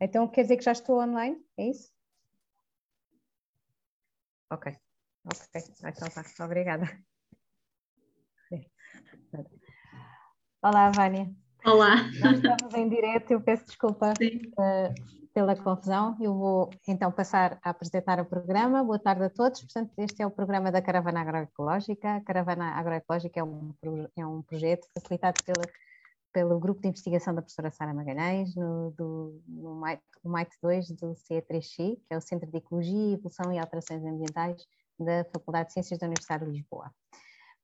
Então quer dizer que já estou online? É isso? Ok, ok. Então tá, obrigada. Olá, Vânia. Olá. Nós estamos em direto, eu peço desculpa uh, pela confusão. Eu vou então passar a apresentar o programa. Boa tarde a todos. Portanto, este é o programa da Caravana Agroecológica. A Caravana Agroecológica é um, é um projeto facilitado pela pelo grupo de investigação da professora Sara Magalhães, no, do, no MIT 2 do CE3C, que é o Centro de Ecologia, Evolução e Alterações Ambientais da Faculdade de Ciências da Universidade de Lisboa.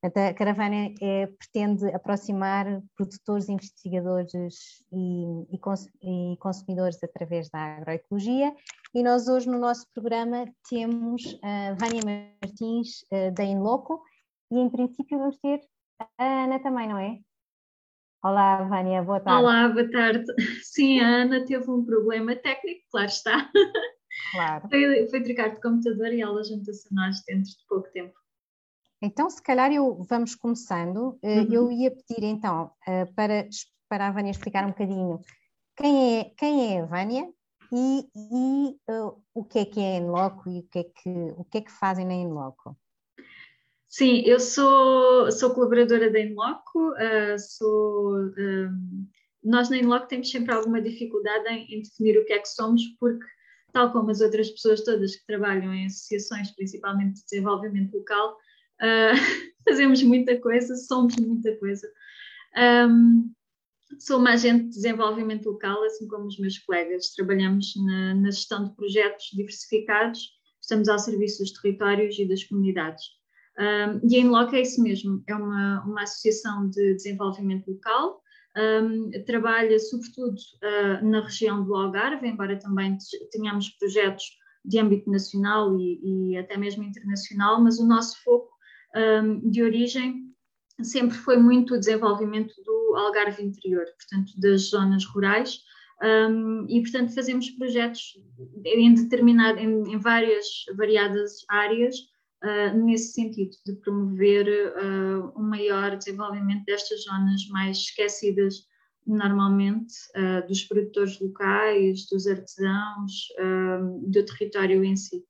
A caravana é, pretende aproximar produtores, investigadores e, e, cons, e, consumidores através da agroecologia e nós hoje no nosso programa temos a Vânia Martins da Inloco e em princípio vamos ter a Ana também, não é? Olá, Vânia, boa tarde. Olá, boa tarde. Sim, a Ana teve um problema técnico, claro está. Claro. Foi, foi trocar de computador e ela junta-se a nós dentro de pouco tempo. Então, se calhar eu, vamos começando. Eh, uhum. Eu ia pedir então eh, para, para a Vânia explicar um bocadinho quem é, quem é a Vânia e, e uh, o que é que é a Enloco e o que é que, o que, é que fazem na Enloco. Sim, eu sou, sou colaboradora da Inloco, uh, sou, um, nós na Inloco temos sempre alguma dificuldade em, em, definir o que é que somos, porque, tal como as outras pessoas todas que trabalham em associações, principalmente de desenvolvimento local, uh, fazemos muita coisa, somos muita coisa. Um, sou uma agente de desenvolvimento local, assim como os meus colegas. Trabalhamos na, na gestão de projetos diversificados, estamos ao serviço dos territórios e das comunidades. Um, e a Inloc é isso mesmo, é uma, uma associação de desenvolvimento local, um, trabalha sobretudo uh, na região do Algarve, embora também tenhamos projetos de âmbito nacional e, e até mesmo internacional, mas o nosso foco um, de origem sempre foi muito o desenvolvimento do Algarve interior, portanto das zonas rurais, um, e portanto fazemos projetos em determinado, em, em várias variadas áreas, uh, nesse sentido, de promover uh, um maior desenvolvimento destas zonas mais esquecidas normalmente, uh, dos produtores locais, dos artesãos, do território em si.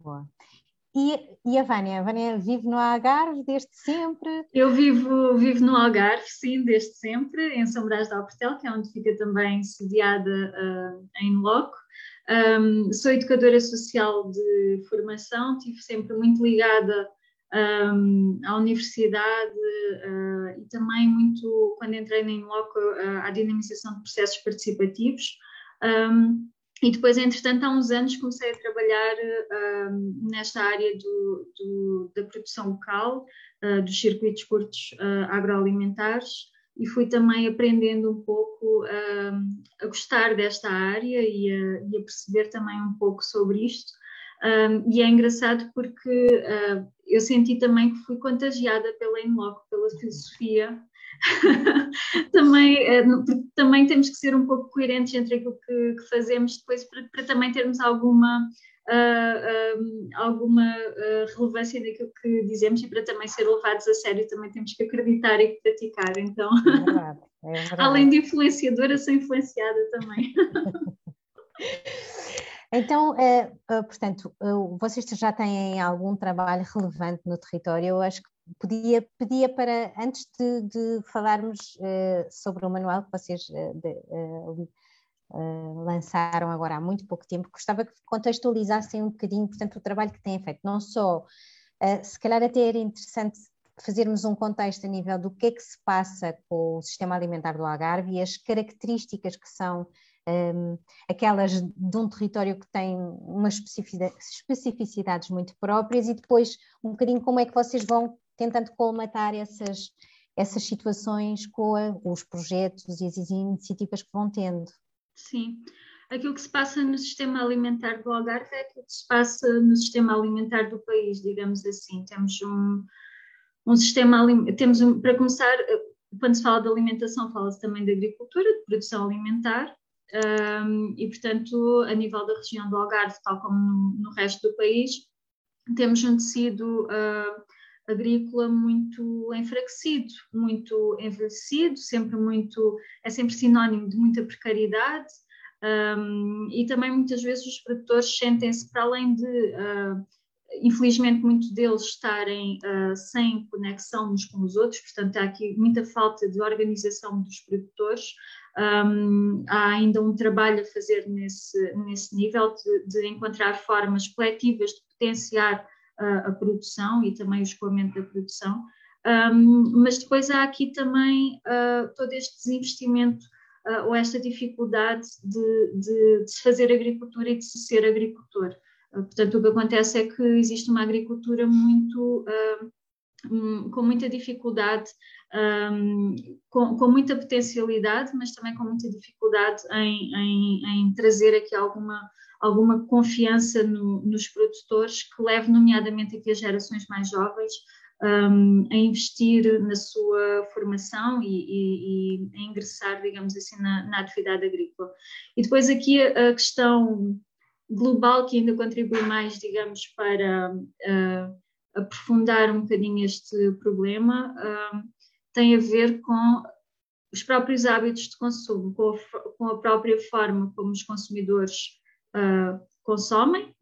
Boa. E, e, a Vânia? A Vânia vive no Algarve desde sempre? Eu vivo, vivo no Algarve, sim, desde sempre, em São Brás de Alportel, que é onde fica também sediada uh, em loco. Um, sou educadora social de formação, estive sempre muito ligada um, à universidade uh, e também muito, quando entrei na Inloco, uh, à dinamização de processos participativos. Um, e depois, entretanto, há uns anos comecei a trabalhar nesta área do, do, da produção local, uh, dos circuitos curtos agroalimentares, e fui também aprendendo um pouco um, a gostar desta área e a, e a, perceber também um pouco sobre isto. Um, e é engraçado porque uh, eu senti também que fui contagiada pela Inloco, pela filosofia. também, uh, também temos que ser um pouco coerentes entre aquilo que, que fazemos depois para, para também termos alguma uh, alguma uh, relevância naquilo que dizemos e para também ser levados a sério também temos que acreditar e praticar. Então, é verdade, é verdade. além de influenciadora, sou influenciada também. Então, eh, portanto, vocês já têm algum trabalho relevante no território. Eu acho que podia, pedia para, antes de, de falarmos sobre o manual que vocês Uh, lançaram agora há muito pouco tempo, gostava que contextualizassem um bocadinho, portanto, o trabalho que têm feito, não só, uh, se calhar até era interessante fazermos um contexto a nível do que é que se passa com o sistema alimentar do Algarve e as características que são um, aquelas de um território que tem umas especificidades muito próprias e depois um bocadinho como é que vocês vão tentando colmatar essas, essas situações com a, os projetos e as iniciativas que vão tendo. Sim. Aquilo que se passa no sistema alimentar do Algarve é aquilo que se passa no sistema alimentar do país, digamos assim. Temos um, um sistema, temos um, para começar, quando se fala de alimentação, fala-se também de agricultura, de produção alimentar, um, e portanto, a nível da região do Algarve, tal como no, no resto do país, temos um tecido uh, agrícola muito enfraquecido, muito envelhecido, sempre muito, é sempre sinónimo de muita precariedade Um, e também muitas vezes os produtores sentem-se, para além de, uh, infelizmente, muitos deles estarem uh, sem conexão uns com os outros, portanto, há aqui muita falta de organização dos produtores. Um, há ainda um trabalho a fazer nesse, nesse nível de, de encontrar formas coletivas de potenciar uh, a produção e também o escoamento da produção. Um, mas depois há aqui também todo este desinvestimento uh, ou esta dificuldade de, de, de, se fazer agricultura e de se ser agricultor. Uh, portanto, o que acontece é que existe uma agricultura muito. Uh, com muita dificuldade, um, com, com, muita potencialidade, mas também com muita dificuldade em, em, em trazer aqui alguma, alguma confiança no, nos produtores que leve, nomeadamente, aqui as gerações mais jovens um, a investir na sua formação e, e, e a ingressar, digamos assim, na, na, atividade agrícola. E depois aqui a, a, questão global que ainda contribui mais, digamos, para uh, aprofundar um bocadinho este problema, tem a ver com os próprios hábitos de consumo, com a, própria forma como os consumidores uh, consomem.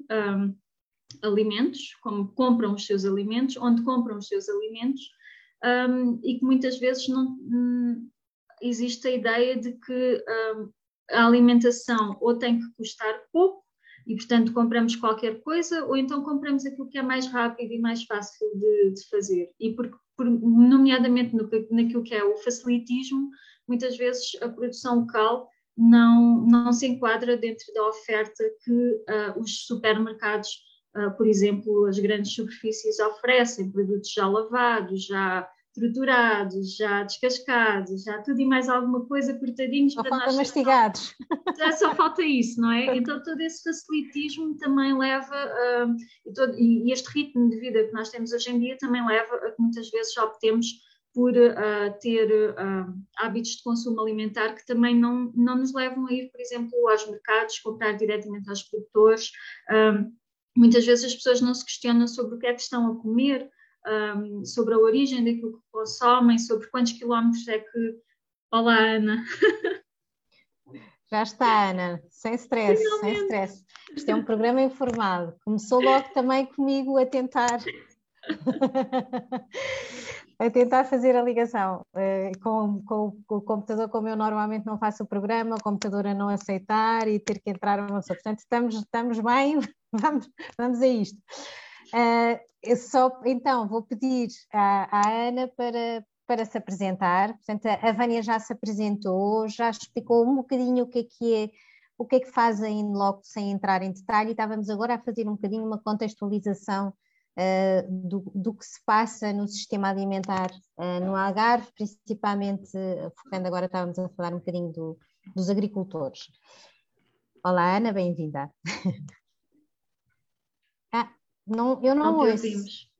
Alimentos, como compram os seus alimentos, onde compram os seus alimentos, e que muitas vezes não um, existe a ideia de que a alimentação ou tem que custar pouco, e portanto compramos qualquer coisa, ou então compramos aquilo que é mais rápido e mais fácil de, de fazer. E por, por, nomeadamente no, naquilo que é o facilitismo, muitas vezes a produção local não, não se enquadra dentro da oferta que uh, os supermercados Uh, por exemplo, as grandes superfícies oferecem produtos já lavados, já triturados, já descascados, já tudo e mais alguma coisa cortadinhos. Só falta mastigados. Já só falta isso, não é? Então todo esse facilitismo também leva, uh, e, todo, e, este ritmo de vida que nós temos hoje em dia também leva a que muitas vezes optemos por uh, ter uh, hábitos de consumo alimentar que também não, não nos levam a ir, por exemplo, aos mercados, comprar diretamente aos produtores, Muitas vezes as pessoas não se questionam sobre o que é que estão a comer, um, sobre a origem daquilo que consomem, sobre quantos quilómetros é que. Olá, Ana! Já está, Ana, sem stress, Finalmente. sem stress. Isto é um programa informado. Começou logo também comigo a tentar. a tentar fazer a ligação uh, com, com, com, o computador, como eu normalmente não faço o programa, o computador a não aceitar e ter que entrar uma pessoa. Portanto, estamos, estamos bem, vamos, vamos a isto. Uh, só, então, vou pedir à, à, Ana para, para se apresentar. Portanto, a Vânia já se apresentou, já explicou um bocadinho o que é que é, o que é que faz a Inloco sem entrar em detalhe, e estávamos agora a fazer um bocadinho uma contextualização uh, do, do, que se passa no sistema alimentar uh, no Algarve, principalmente focando agora estávamos a falar um bocadinho do, dos agricultores. Olá Ana, bem-vinda. ah, não, eu não, não ouço. Ouvimos.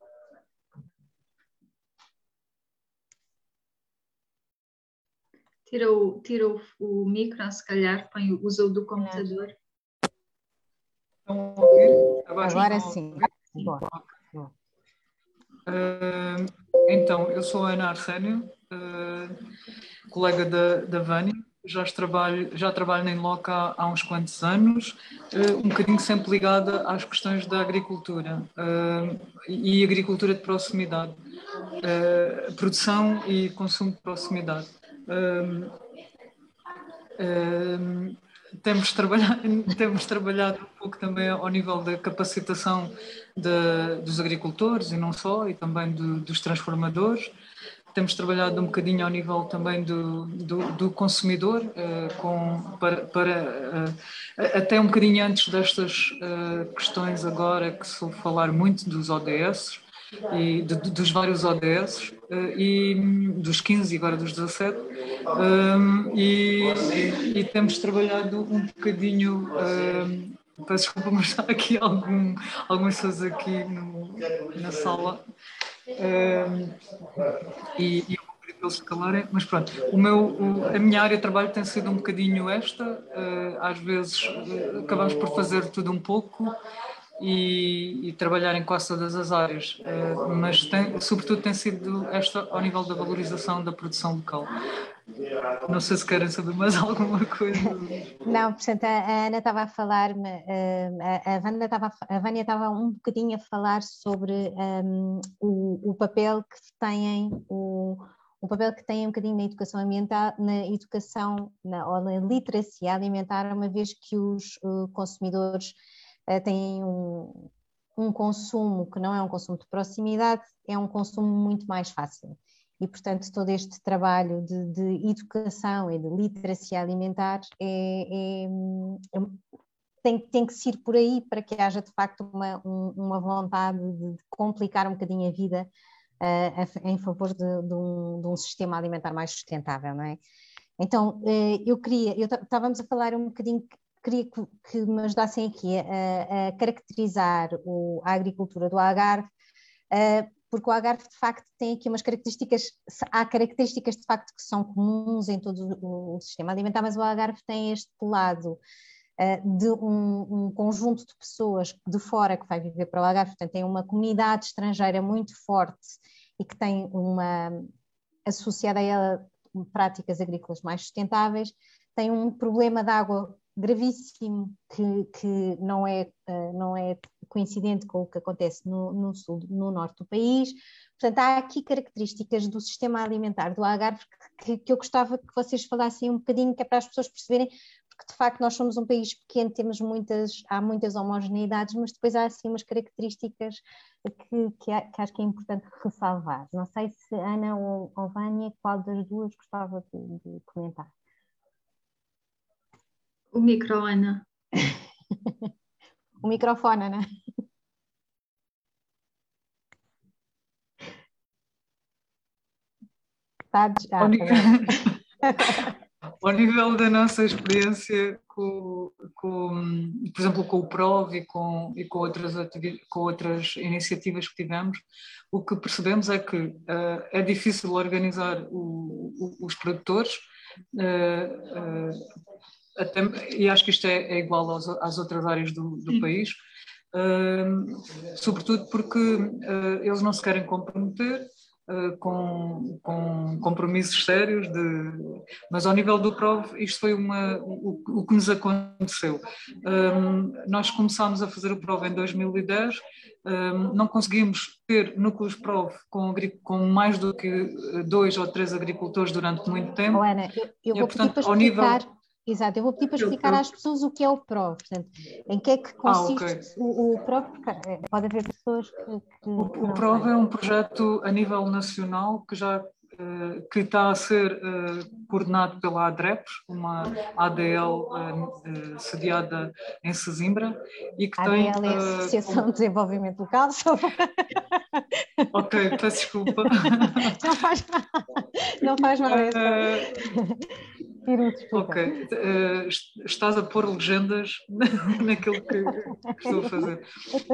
Tira o, tira o, o micro, se calhar, põe, usa o do computador. Agora, Agora sim. Boa. Uh, então, eu sou a Ana Arsénio, uh, colega da, da Vânia, já trabalho, já trabalho em Loca há, uns quantos anos, uh, um bocadinho sempre ligada às questões da agricultura e agricultura de proximidade, produção e consumo de proximidade temos trabalhado, temos trabalhado um pouco também ao nível da capacitação de, dos agricultores e não só, e também do, dos transformadores. Temos trabalhado um bocadinho ao nível também do, do, do consumidor, uh, com, para, para uh, até um bocadinho antes destas uh, questões agora que se falar muito dos ODS, e de, dos vários ODS e dos 15 e agora dos 17 um, e, e, temos trabalhado um bocadinho um, peço desculpa mas está aqui algum, algumas pessoas aqui no, na sala e, e eles se calarem, mas pronto, o meu, o, a minha área de trabalho tem sido um bocadinho esta, uh, às vezes uh, acabamos por fazer tudo um pouco, e, e, trabalhar em quase todas as áreas, uh, mas tem, sobretudo tem sido esta ao nível da valorização da produção local. Não sei se querem saber mais alguma coisa. Não, portanto, a Ana estava a falar-me, eh, a, Vânia estava, a Vânia estava um bocadinho a falar sobre um, o, o, papel que têm o, o papel que têm um bocadinho na educação ambiental, na educação na, ou na literacia alimentar, uma vez que os uh, consumidores uh, têm um, um consumo que não é um consumo de proximidade, é um consumo muito mais fácil e, portanto, todo este trabalho de, de educação e de literacia alimentar é, é, é, tem, tem que ser por aí para que haja, de facto, uma, uma vontade de complicar um bocadinho a vida uh, em favor de, de, um, de, um, sistema alimentar mais sustentável, não é? Então, uh, eu queria, eu estávamos a falar um bocadinho, queria que, que me ajudassem aqui a, a caracterizar o, a agricultura do Algarve, uh, porque o Algarve de facto tem aqui umas características, há características de facto que são comuns em todo o, sistema alimentar, mas o Algarve tem este lado uh, de um, um, conjunto de pessoas de fora que vai viver para o Algarve, portanto tem uma comunidade estrangeira muito forte e que tem uma, associada a ela práticas agrícolas mais sustentáveis, tem um problema de água gravíssimo que, que não, é, uh, não é coincidente com o que acontece no, no, sul, no norte do país. Portanto, há aqui características do sistema alimentar do Algarve que, que eu gostava que vocês falassem um bocadinho, que é para as pessoas perceberem, porque de facto nós somos um país pequeno, temos muitas, há muitas homogeneidades, mas depois há assim umas características que, que, que acho que é importante ressalvar. Não sei se Ana ou, ou Vânia, qual das duas gostava de, de comentar. O micro, Ana. o microfone, né? Tá, ao, nível, ao nível da nossa experiência com, com, por exemplo, com o PROV e com, e com, outras, com outras iniciativas que tivemos, o que percebemos é que uh, é difícil organizar o, o, os produtores uh, uh, até, e acho que isto é, é igual aos, às outras áreas do, do país, sobretudo porque eles não se querem comprometer uh, com, com, compromissos sérios, de, mas ao nível do PROV isto foi uma, o, o que nos aconteceu. nós começámos a fazer o PROV em 2010, não conseguimos ter núcleos PROV com, com, mais do que dois ou três agricultores durante muito tempo. Oh, Ana, eu, eu vou portanto, ao nível Exato, eu vou pedir para explicar às pessoas o que é o PROV, portanto, em que é que consiste ah, okay. o, o PROV, eh, pode haver pessoas que... que o, o PROV é um projeto a nível nacional que já uh, que está a ser uh, coordenado pela ADREPS, uma ADL sediada em Sesimbra e que ADL tem... ADL é a Associação de Desenvolvimento Local, só... ok, peço desculpa. Não faz mal, não faz mal. Ok, uh, estás a pôr legendas naquilo que, que, estou a fazer.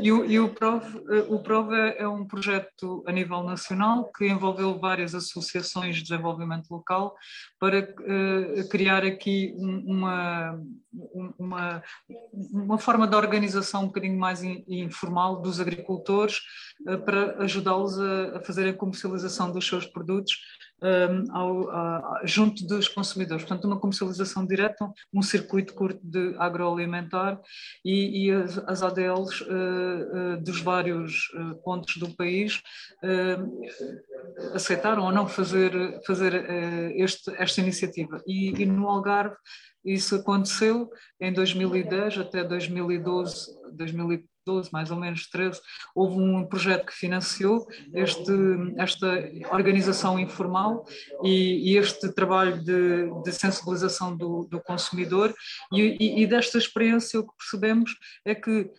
E o, e o PROV, uh, o PROV é, é, um projeto a nível nacional que envolveu várias associações de desenvolvimento local para uh, criar aqui uma, uma, uma forma de organização um bocadinho mais in, informal dos agricultores para ajudá-los a, a fazer a comercialização dos seus produtos um, ao, a, junto dos consumidores. Portanto, uma comercialização direta, um circuito curto de agroalimentar e, e as, as, ADLs uh, uh, dos vários uh, pontos do país aceitaram ou não fazer, fazer este, esta iniciativa. E, e no Algarve isso aconteceu em 2010 até 2012, 2012 12, mais ou menos 13, houve um projeto que financiou este, esta organização informal e, e este trabalho de, de sensibilização do, do consumidor e, e, e, desta experiência o que percebemos é que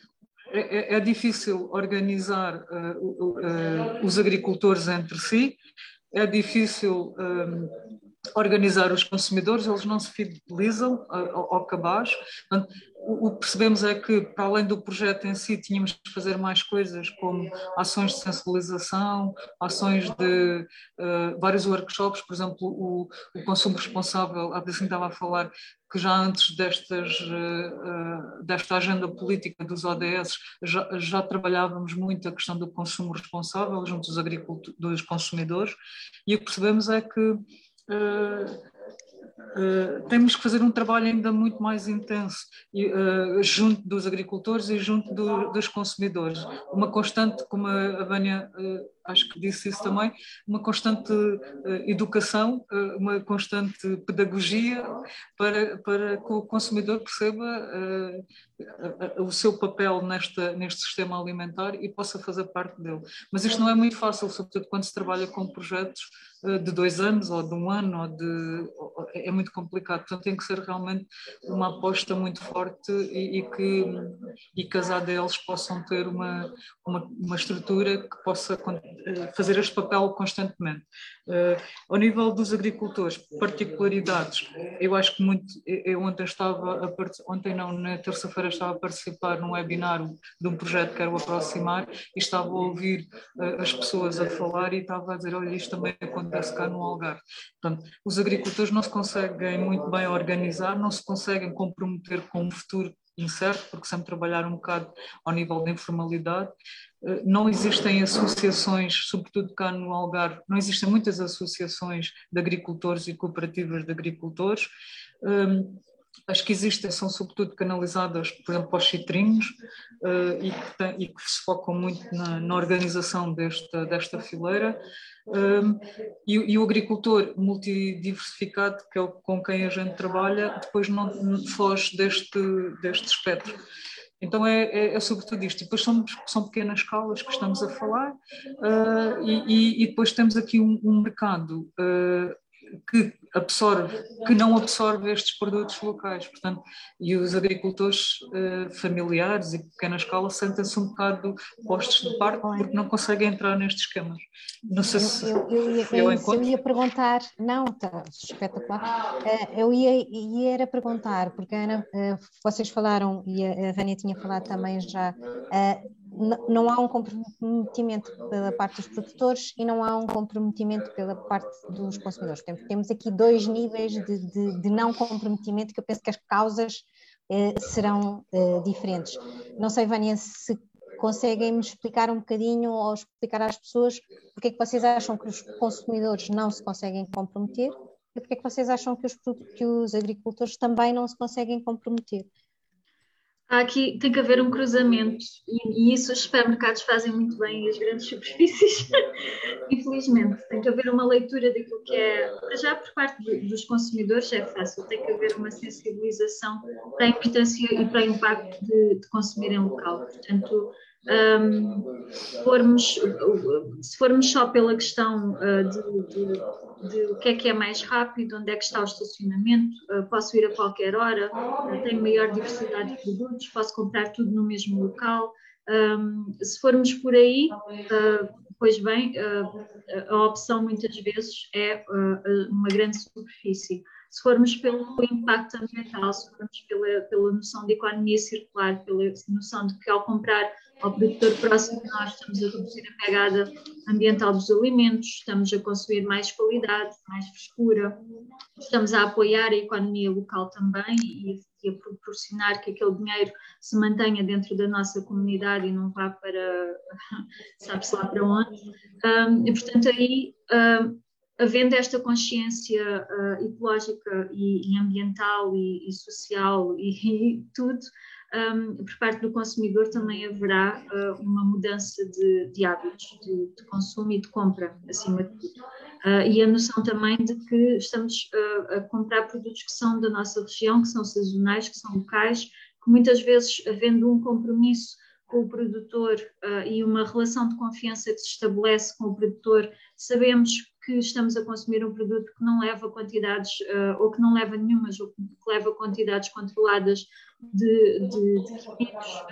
é, é, é difícil organizar uh, uh, os agricultores entre si, é difícil um, organizar os consumidores, eles não se fidelizam ao, ao cabaz. Portanto, o que percebemos é que, para além do projeto em si, tínhamos que fazer mais coisas, como ações de sensibilização, ações de uh, vários workshops, por exemplo, o, o consumo responsável, há assim estava a falar que já antes destas, uh, desta agenda política dos ODS já, já, trabalhávamos muito a questão do consumo responsável junto dos agricultores, dos consumidores, e o que percebemos é que Uh, temos que fazer um trabalho ainda muito mais intenso uh, junto dos agricultores e junto do, dos consumidores. Uma constante, como a Vânia uh, acho que disse isso também, uma constante educação, uma constante pedagogia para, para que o consumidor perceba o seu papel nesta, neste sistema alimentar e possa fazer parte dele. Mas isto não é muito fácil, sobretudo quando se trabalha com projetos eh, de dois anos ou de um ano, ou de, é muito complicado. Portanto, tem que ser realmente uma aposta muito forte e, e que, e as ADLs possam ter uma, uma, uma, estrutura que possa eh, fazer este papel constantemente. Uh, ao nível dos agricultores, particularidades, eu acho que muito. Eu ontem estava, a, ontem não, na terça-feira estava a participar num webinar de um projeto que era o Aproximar e estava a ouvir as pessoas a falar e estava a dizer: olha, isto também acontece cá no Algarve. Portanto, os agricultores não se conseguem muito bem organizar, não se conseguem comprometer com um futuro incerto, porque sempre trabalharam um bocado ao nível da informalidade. Eh, não existem associações, sobretudo cá no Algarve, não existem muitas associações de agricultores e cooperativas de agricultores. As que existem são sobretudo canalizadas, por exemplo, para os citrinhos uh, e, que tem, e, que se focam muito na, na organização desta, desta fileira. Um, e, e, o agricultor multidiversificado, que é o com quem a gente trabalha, depois não, não foge deste, deste espectro. Então é, é, é, sobretudo isto. E depois somos, são pequenas escalas que estamos a falar, uh, e, e, depois temos aqui um, um mercado uh, que absorve, que não absorve estes produtos locais, portanto, e os agricultores uh, familiares e pequena escala sentem-se um bocado postos de parte porque não conseguem entrar nestes esquemas. Não sei se eu, eu, eu, eu, eu ia perguntar, não, está espetacular, uh, eu ia, ia era perguntar, porque Ana, uh, vocês falaram, e a, a Vânia tinha falado também já, não há um comprometimento pela parte dos produtores e não há um comprometimento pela parte dos consumidores. Portanto, temos aqui dois níveis de, de, de, não comprometimento que eu penso que as causas eh, serão eh, diferentes. Não sei, Vânia, se conseguem me explicar um bocadinho ou explicar às pessoas porque é que vocês acham que os consumidores não se conseguem comprometer e porque é que vocês acham que os, que os agricultores também não se conseguem comprometer. Há aqui tem que haver um cruzamento e, e, isso os supermercados fazem muito bem e as grandes superfícies, infelizmente. Tem que haver uma leitura daquilo que é, já por parte dos consumidores é fácil, tem que haver uma sensibilização para a importância e para o impacto de, de consumir em local. Portanto, um, formos, se formos só pela questão uh, de, de, de, o que é que é mais rápido, onde é que está o estacionamento, uh, posso ir a qualquer hora, uh, tenho maior diversidade de produtos, posso comprar tudo no mesmo local. Um, se formos por aí, pois bem, a opção muitas vezes é uma grande superfície. Se formos pelo impacto ambiental, se formos pela, pela noção de economia circular, pela noção de que ao comprar ao produtor próximo de nós, estamos a reduzir a pegada ambiental dos alimentos, estamos a consumir mais qualidade, mais frescura, estamos a apoiar a economia local também e, e a proporcionar que aquele dinheiro se mantenha dentro da nossa comunidade e não vá para, sabe-se lá para onde. Um, e, portanto, aí, um, havendo esta consciência uh, ecológica e, e ambiental e, e social e, e tudo, um, por parte do consumidor também haverá uh, uma mudança de, de hábitos de, de, consumo e de compra, acima de tudo. Uh, e a noção também de que estamos uh, a comprar produtos que são da nossa região, que são sazonais, que são locais, que muitas vezes, havendo um compromisso com o produtor e uma relação de confiança que se estabelece com o produtor, sabemos que estamos a consumir um produto que não leva quantidades, ou que não leva nenhumas, ou que leva quantidades controladas de, de, de químicos,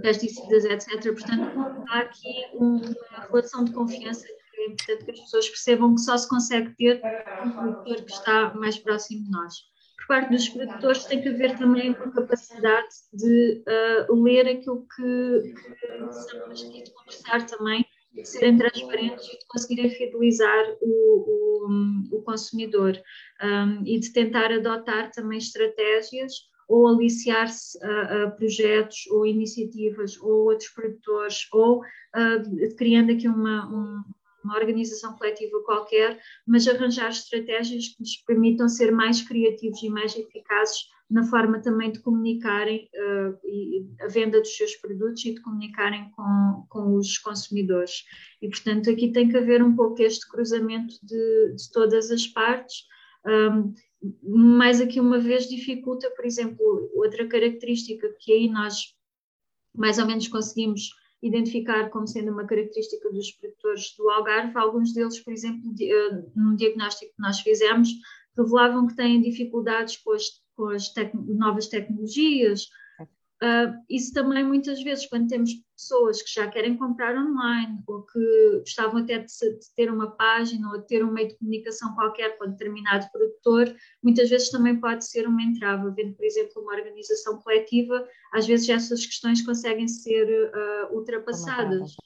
pesticidas, etc. Portanto, há aqui uma relação de confiança que é importante que as pessoas percebam que só se consegue ter um produtor que está mais próximo de nós. Por parte dos produtores tem que haver também uma capacidade de uh, ler aquilo que, que somos e de conversar também, serem transparentes e de conseguirem fidelizar o, o, o consumidor um, e de tentar adotar também estratégias ou aliciar-se a, a, projetos ou iniciativas ou outros produtores ou uh, criando aqui uma, um, uma organização coletiva qualquer, mas arranjar estratégias que nos permitam ser mais criativos e mais eficazes na forma também de comunicarem uh, a venda dos seus produtos e de comunicarem com, com os consumidores. E, portanto, aqui tem que haver um pouco este cruzamento de, de todas as partes. Um, mais aqui uma vez dificulta, por exemplo, outra característica que aí nós mais ou menos conseguimos identificar como sendo uma característica dos produtores do Algarve. Alguns deles, por exemplo, uh, num diagnóstico que nós fizemos, revelavam que têm dificuldades com as com as tec novas tecnologias. Uh, isso também muitas vezes, quando temos pessoas que já querem comprar online ou que gostavam até de, de, ter uma página ou de ter um meio de comunicação qualquer com determinado produtor, muitas vezes também pode ser uma entrave. Vendo, por exemplo, uma organização coletiva, às vezes essas questões conseguem ser uh, ultrapassadas.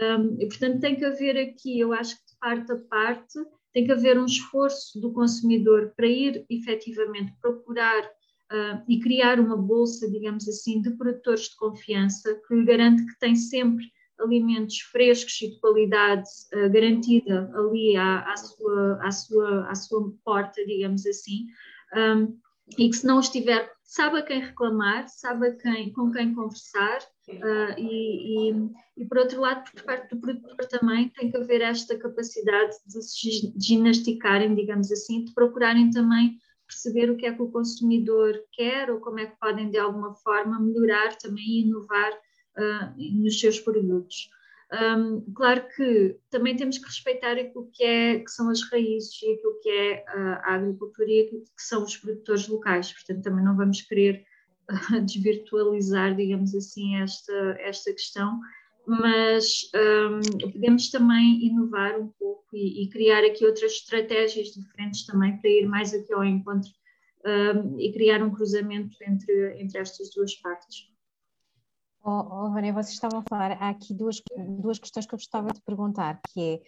Um, e, portanto, tem que haver aqui, eu acho que de parte a parte, tem que haver um esforço do consumidor para ir efetivamente procurar uh, e criar uma bolsa, digamos assim, de produtores de confiança que lhe garante que tem sempre alimentos frescos e de qualidade uh, garantida ali à, à, sua, à, sua, à sua porta, digamos assim, um, e que se não estiver, sabe a quem reclamar, sabe quem, com quem conversar Uh, e, e, e, por outro lado, por parte do produtor também tem que haver esta capacidade de se ginasticarem, digamos assim, de procurarem também perceber o que é que o consumidor quer ou como é que podem de alguma forma melhorar também e inovar uh, nos seus produtos. Um, claro que também temos que respeitar aquilo que, é, que são as raízes e aquilo que é a agricultura e aquilo que são os produtores locais, portanto também não vamos querer desvirtualizar, digamos assim, esta, esta questão, mas um, podemos também inovar um pouco e, e, criar aqui outras estratégias diferentes também para ir mais aqui ao encontro um, e criar um cruzamento entre, entre estas duas partes. Oh, oh, Vânia, vocês estavam a falar, há aqui duas, duas questões que eu gostava de perguntar, que é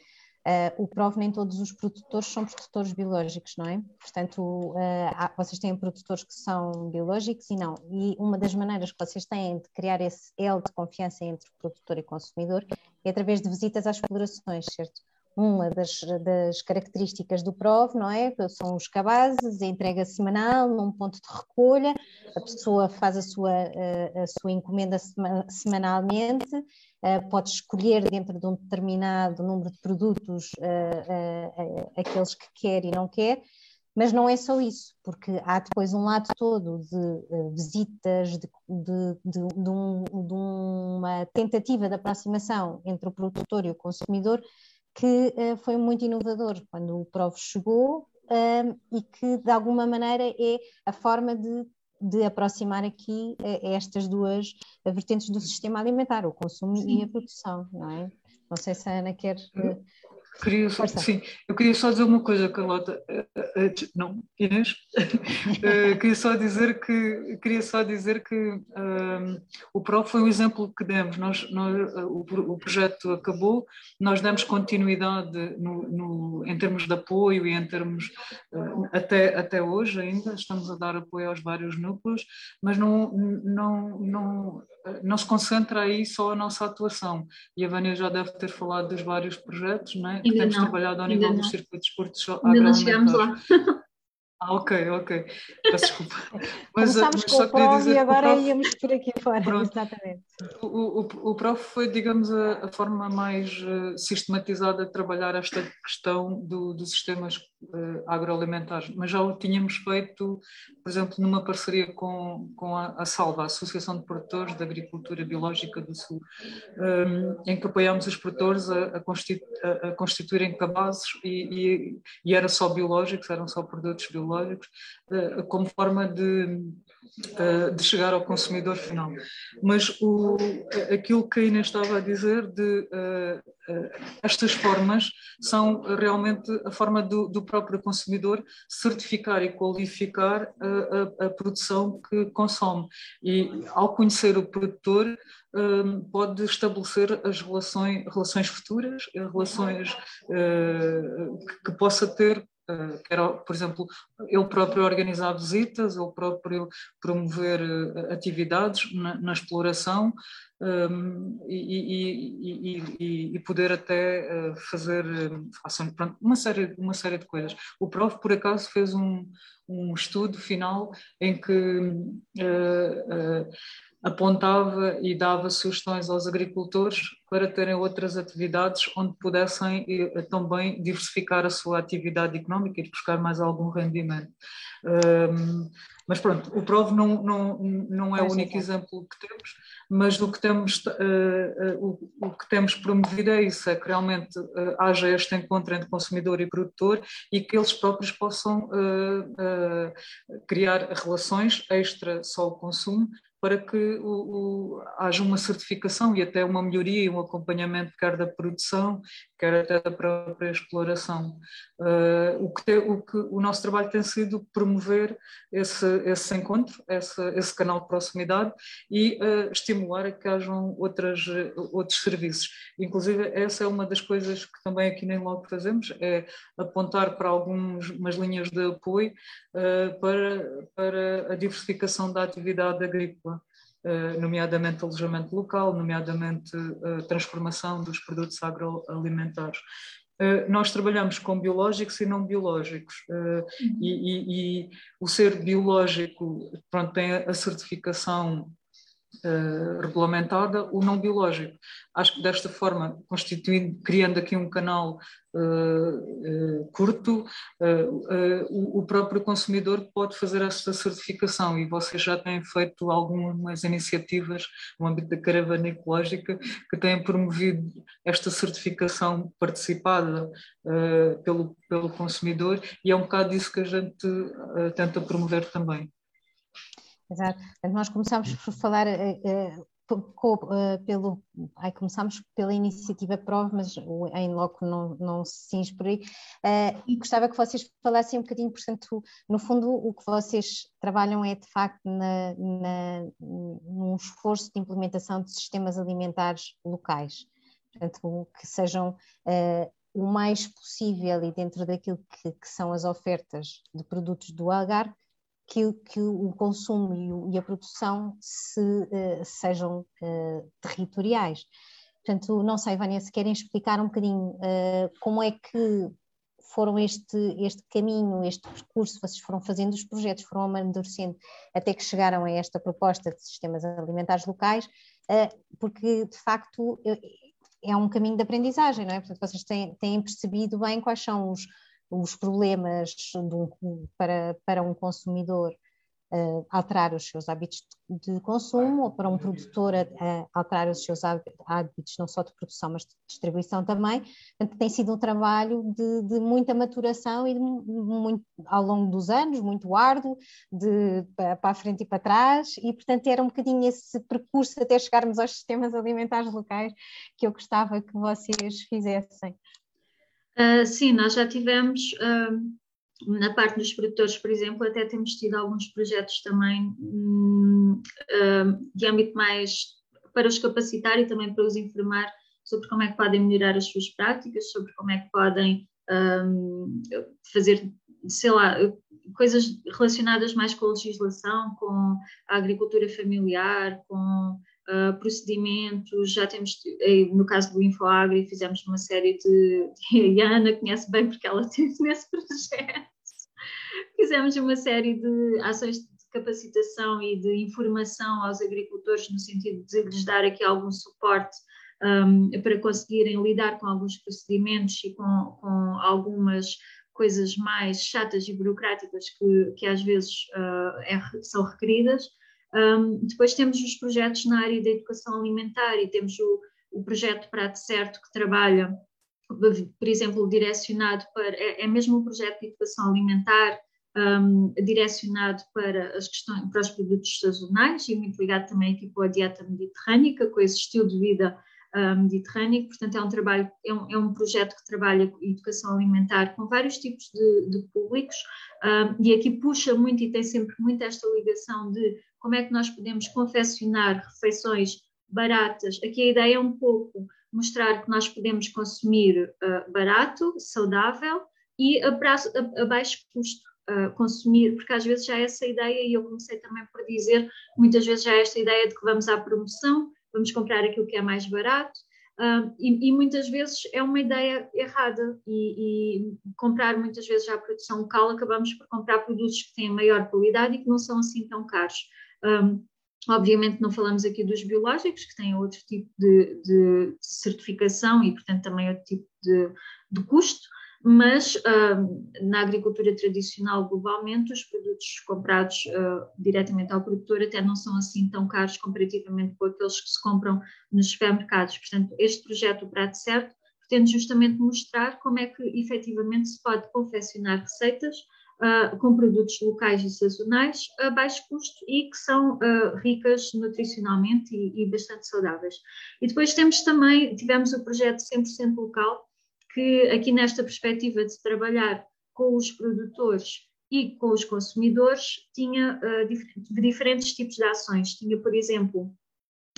Uh, o PROV nem todos os produtores são produtores biológicos, não é? Portanto, uh, há, vocês têm produtores que são biológicos e não. E uma das maneiras que vocês têm de criar esse elo de confiança entre produtor e consumidor é através de visitas às explorações, certo? Uma das, das características do PROV, não é? São os cabazes, a entrega semanal num ponto de recolha, a pessoa faz a sua, a, eh, a sua encomenda semanalmente, pode escolher dentro de um determinado número de produtos uh, uh, aqueles que quer e não quer, mas não é só isso, porque há depois um lado todo de visitas, de, de, de, de um, uma tentativa de aproximação entre o produtor e o consumidor que foi muito inovador quando o Provo chegou e que de alguma maneira é a forma de de aproximar aqui eh, estas duas vertentes do sistema alimentar, o consumo Sim. e a produção, não é? Não sei se a Ana quer eh, Queria só, sim, eu queria só dizer uma coisa, Carlota. Eh, eh, não, Inês. Eh, queria só dizer que queria só dizer que um, o PRO foi o exemplo que demos. Nós, nós o, o, projeto acabou, nós demos continuidade no, no, em termos de apoio e em termos até até hoje ainda estamos a dar apoio aos vários núcleos, mas não não não não se concentra aí só a nossa atuação. E a Vânia já deve ter falado dos vários projetos, não é? Que temos não, trabalhado ao nível dos circuitos esportes Ainda não chegamos lá. Ah, ok, ok. Peço desculpa. Mas, Começámos mas com o PROF e agora prof... íamos por aqui fora, Pronto. exatamente. O, o, o PROF foi, digamos, a, a, forma mais uh, sistematizada de trabalhar esta questão do, dos sistemas agroalimentares, mas já o tínhamos feito, por exemplo, numa parceria com, com a, a Salva, a Associação de Produtores da Agricultura Biológica do Sul, ehm, em que apoiámos os produtores a, a, constitu, a constituírem cabazes e, e, e era só biológicos, eram só produtos biológicos eh, como forma de, eh, de chegar ao consumidor final. Mas o, aquilo que a Inês estava a dizer de uh, uh, estas formas são realmente a forma do, do próprio consumidor certificar e qualificar a, a, a, produção que consome. E ao conhecer o produtor, pode estabelecer as relações, relações futuras, relações uh, que, que possa ter era, por exemplo, ele próprio organizar visitas, ele próprio promover uh, atividades na, na exploração um, e, e, e, poder até uh, fazer uh, pronto, uma, série, uma série de coisas. O Prof, por acaso, fez um, um estudo final em que uh, apontava e dava sugestões aos agricultores para terem outras atividades onde pudessem também diversificar a sua atividade económica e buscar mais algum rendimento. Um, mas pronto, o PROV não, não, não é o único exemplo que temos, mas o que temos, uh, uh, o, o, que temos promovido é isso, é que realmente uh, haja este encontro entre consumidor e produtor e que eles próprios possam criar relações extra só o consumo para que o, o, haja uma certificação e até uma melhoria e um acompanhamento quer da produção, quer até da própria exploração. Uh, o, que te, o, que o nosso trabalho tem sido promover esse, esse encontro, esse, esse canal de proximidade e uh, estimular a que hajam outras, outros serviços. Inclusive, essa é uma das coisas que também aqui nem logo fazemos, é apontar para algumas linhas de apoio uh, para, para a diversificação da atividade agrícola. Eh, nomeadamente alojamento local, nomeadamente eh, transformação dos produtos agroalimentares. Uh, nós trabalhamos com biológicos e não biológicos uh, uhum. e, e, e, o ser biológico pronto, tem a certificação uh, regulamentada, o não biológico. Acho que desta forma, constituindo, criando aqui um canal uh, uh, curto, o, o, próprio consumidor pode fazer esta certificação e vocês já têm feito algumas iniciativas no âmbito da caravana ecológica que têm promovido esta certificação participada pelo, pelo consumidor e é um bocado isso que a gente tenta promover também. Exato. Nós começamos por falar uh, uh, pelo. Ai, começámos pela iniciativa PROV, mas em loco não, não se inspirou. Uh, e gostava que vocês falassem um bocadinho, portanto, no fundo, o que vocês trabalham é de facto na, na, num esforço de implementação de sistemas alimentares locais. Portanto, que sejam o mais possível e dentro daquilo que, que, são as ofertas de produtos do Algarve, que, que o consumo e, o, e, a produção se, uh, sejam uh, territoriais. Portanto, não sei, Vânia, se querem explicar um bocadinho uh, como é que foram este, este caminho, este percurso, vocês foram fazendo os projetos, foram amadurecendo até que chegaram a esta proposta de sistemas alimentares locais, porque de facto é um caminho de aprendizagem, não é? Portanto, vocês têm, têm percebido bem quais são os, os problemas um, para, para um consumidor uh, alterar os seus hábitos de, consumo ou para um produtor uh, alterar os seus hábitos não só de produção mas de distribuição também. Portanto, tem sido um trabalho de, de muita maturação e de, muito, ao longo dos anos, muito árduo, de, para a frente e para trás e portanto era um bocadinho esse percurso até chegarmos aos sistemas alimentares locais que eu gostava que vocês fizessem. Uh, sim, nós já tivemos, uh, na parte dos produtores, por exemplo, até temos tido alguns projetos também um, uh, de âmbito mais para os capacitar e também para os informar sobre como é que podem melhorar as suas práticas, sobre como é que podem um, fazer, sei lá, coisas relacionadas mais com a legislação, com a agricultura familiar, com uh, procedimentos, já temos, no caso do InfoAgri, fizemos uma série de, e a Ana conhece bem porque ela teve nesse projeto, fizemos uma série de ações de capacitação e de informação aos agricultores no sentido de lhes dar aqui algum suporte um, para conseguirem lidar com alguns procedimentos e com, com algumas coisas mais chatas e burocráticas que, que às vezes uh, é, são requeridas. Um, depois temos os projetos na área da educação alimentar e temos o, o projeto Prato Certo que trabalha, por exemplo, direcionado para, é, é mesmo um projeto de educação alimentar um, direcionado para as questões, para os produtos sazonais e muito ligado também aqui com a dieta mediterrânica, com esse estilo de vida uh, mediterrâneo, portanto é um trabalho, é um, é um projeto que trabalha educação alimentar com vários tipos de, de públicos um, e aqui puxa muito e tem sempre muito esta ligação de como é que nós podemos confeccionar refeições baratas. Aqui a ideia é um pouco mostrar que nós podemos consumir uh, barato, saudável e a, prazo, a, a baixo custo. Uh, consumir, porque às vezes já é essa ideia, e eu comecei também por dizer, muitas vezes já é esta ideia de que vamos à promoção, vamos comprar aquilo que é mais barato. Uh, e, e, muitas vezes é uma ideia errada e, e, comprar muitas vezes a produção local acabamos por comprar produtos que têm maior qualidade e que não são assim tão caros. Um, obviamente não falamos aqui dos biológicos que têm outro tipo de, de certificação e portanto também outro tipo de, de custo, mas uh, na agricultura tradicional globalmente os produtos comprados uh, diretamente ao produtor até não são assim tão caros comparativamente com aqueles que se compram nos supermercados. Portanto, este projeto, o Prato Certo, pretende justamente mostrar como é que efetivamente se pode confeccionar receitas uh, com produtos locais e sazonais a baixo custo e que são ricas nutricionalmente e, e bastante saudáveis. E depois temos também, tivemos o projeto 100% local, que aqui nesta perspectiva de trabalhar com os produtores e com os consumidores tinha uh, dif diferentes tipos de ações. Tinha, por exemplo,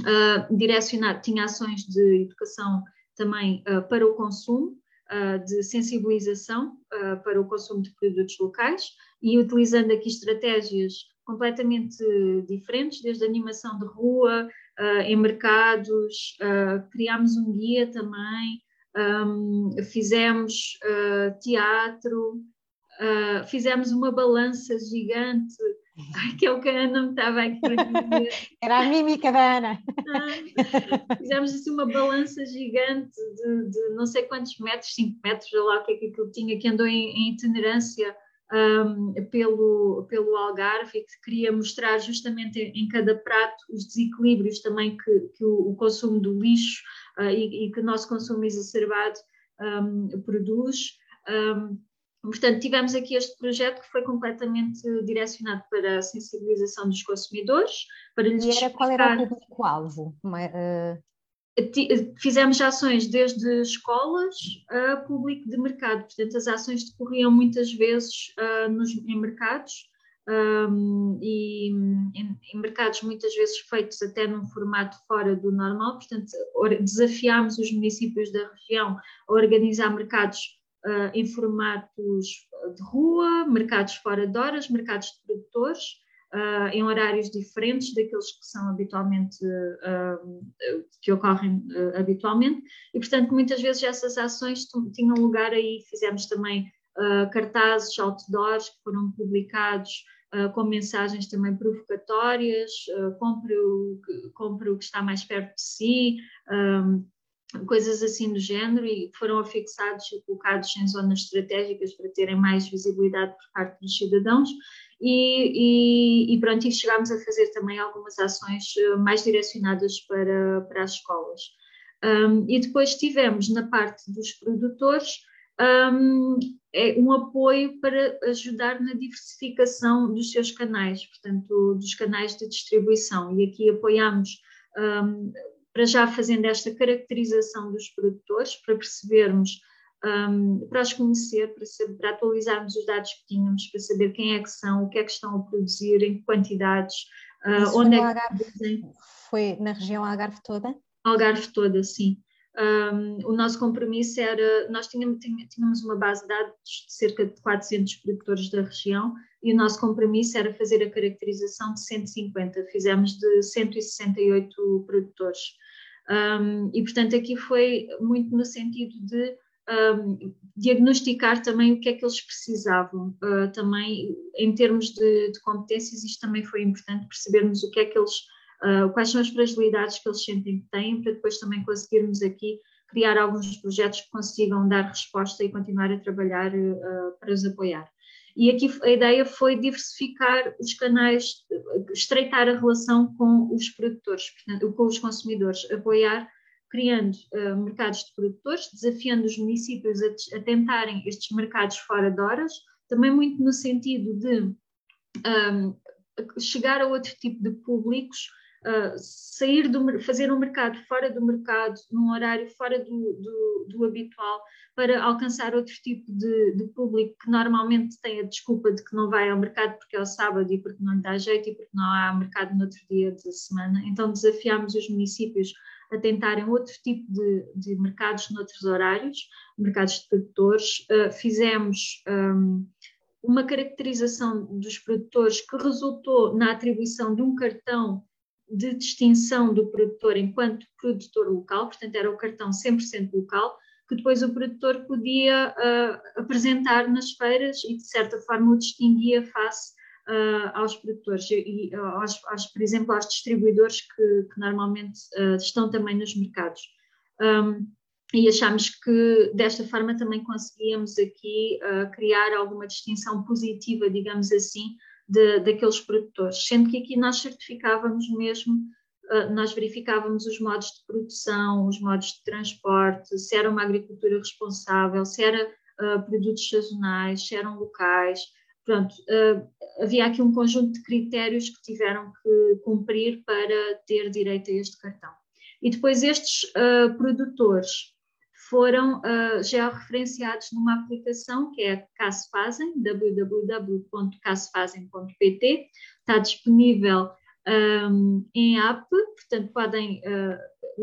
uh, direcionado, tinha ações de educação também uh, para o consumo, de sensibilização para o consumo de produtos locais e utilizando aqui estratégias completamente diferentes, desde animação de rua, em mercados, criámos um guia também, um, fizemos uh, teatro, uh, fizemos uma balança gigante. Ai, que é o que a Ana me estava aqui para dizer. Era a mímica da Ana. Ah, fizemos assim uma balança gigante de, de, não sei quantos metros, 5 metros, lá o que é que aquilo tinha, que andou em, em itinerância um, pelo, pelo Algarve e que queria mostrar justamente em, em cada prato os desequilíbrios também que, que o, o consumo do lixo uh, e, e, que o nosso consumo exacerbado um, produz. Um, portanto, tivemos aqui este projeto que foi completamente direcionado para a sensibilização dos consumidores, para lhes e era, explicar... qual era o público-alvo? Uh fizemos ações desde escolas a público de mercado, portanto as ações decorriam muitas vezes uh, nos, em mercados um, e em, em, mercados muitas vezes feitos até num formato fora do normal, portanto desafiámos os municípios da região a organizar mercados uh, em formatos de rua, mercados fora de horas, mercados de produtores, uh, em horários diferentes daqueles que são habitualmente, uh, que ocorrem habitualmente, e portanto muitas vezes essas ações tinham lugar aí, fizemos também cartazes, outdoors que foram publicados com mensagens também provocatórias, compre, o, compre o que está mais perto de si, um, coisas assim do género e foram afixados e colocados em zonas estratégicas para terem mais visibilidade por parte dos cidadãos e, e, e pronto, e chegámos a fazer também algumas ações mais direcionadas para, para as escolas. Um, e depois tivemos na parte dos produtores um, é um apoio para ajudar na diversificação dos seus canais, portanto, dos canais de distribuição. E aqui apoiamos, um, para já fazendo esta caracterização dos produtores, para percebermos um, para os conhecer, para, saber, para, atualizarmos os dados que tínhamos, para saber quem é que são, o que é que estão a produzir, em que quantidades, uh, onde é que Algarve, Foi na região Algarve toda? Algarve toda, sim. Um, o nosso compromisso era, nós tínhamos, tínhamos uma base de dados de cerca de 400 produtores da região e o nosso compromisso era fazer a caracterização de 150, fizemos de 168 produtores. Um, e portanto aqui foi muito no sentido de um, diagnosticar também o que é que eles precisavam. Uh, também, em termos de, de, competências, isto também foi importante percebermos o que é que eles, uh, quais são as fragilidades que eles sentem que têm, para depois também conseguirmos aqui criar alguns projetos que consigam dar resposta e continuar a trabalhar uh, para os apoiar. E aqui a ideia foi diversificar os canais, estreitar a relação com os produtores, portanto, com os consumidores, apoiar criando uh, mercados de produtores, desafiando os municípios a, a, tentarem estes mercados fora de horas, também muito no sentido de um, chegar a outro tipo de públicos, uh, sair do fazer um mercado fora do mercado, num horário fora do, do, do habitual, para alcançar outro tipo de, de, público que normalmente tem a desculpa de que não vai ao mercado porque é o sábado e porque não lhe dá jeito e porque não há mercado no outro dia da semana. Então desafiamos os municípios a tentarem outro tipo de, de mercados noutros horários, mercados de produtores. Uh, fizemos um, uma caracterização dos produtores que resultou na atribuição de um cartão de distinção do produtor enquanto produtor local, portanto era o cartão 100% local, que depois o produtor podia uh, apresentar nas feiras e de certa forma o distinguia face uh, aos produtores e aos, aos, por exemplo, aos distribuidores que, que normalmente uh, estão também nos mercados. Um, e achamos que desta forma também conseguíamos aqui criar alguma distinção positiva, digamos assim, de, daqueles produtores, sendo que aqui nós certificávamos mesmo, uh, nós verificávamos os modos de produção, os modos de transporte, se era uma agricultura responsável, se era uh, produtos sazonais, se eram locais, pronto, havia aqui um conjunto de critérios que tiveram que cumprir para ter direito a este cartão. E depois estes produtores foram uh, georreferenciados numa aplicação que é a Casfazem, www.casfazem.pt, está disponível um, em app, portanto podem uh,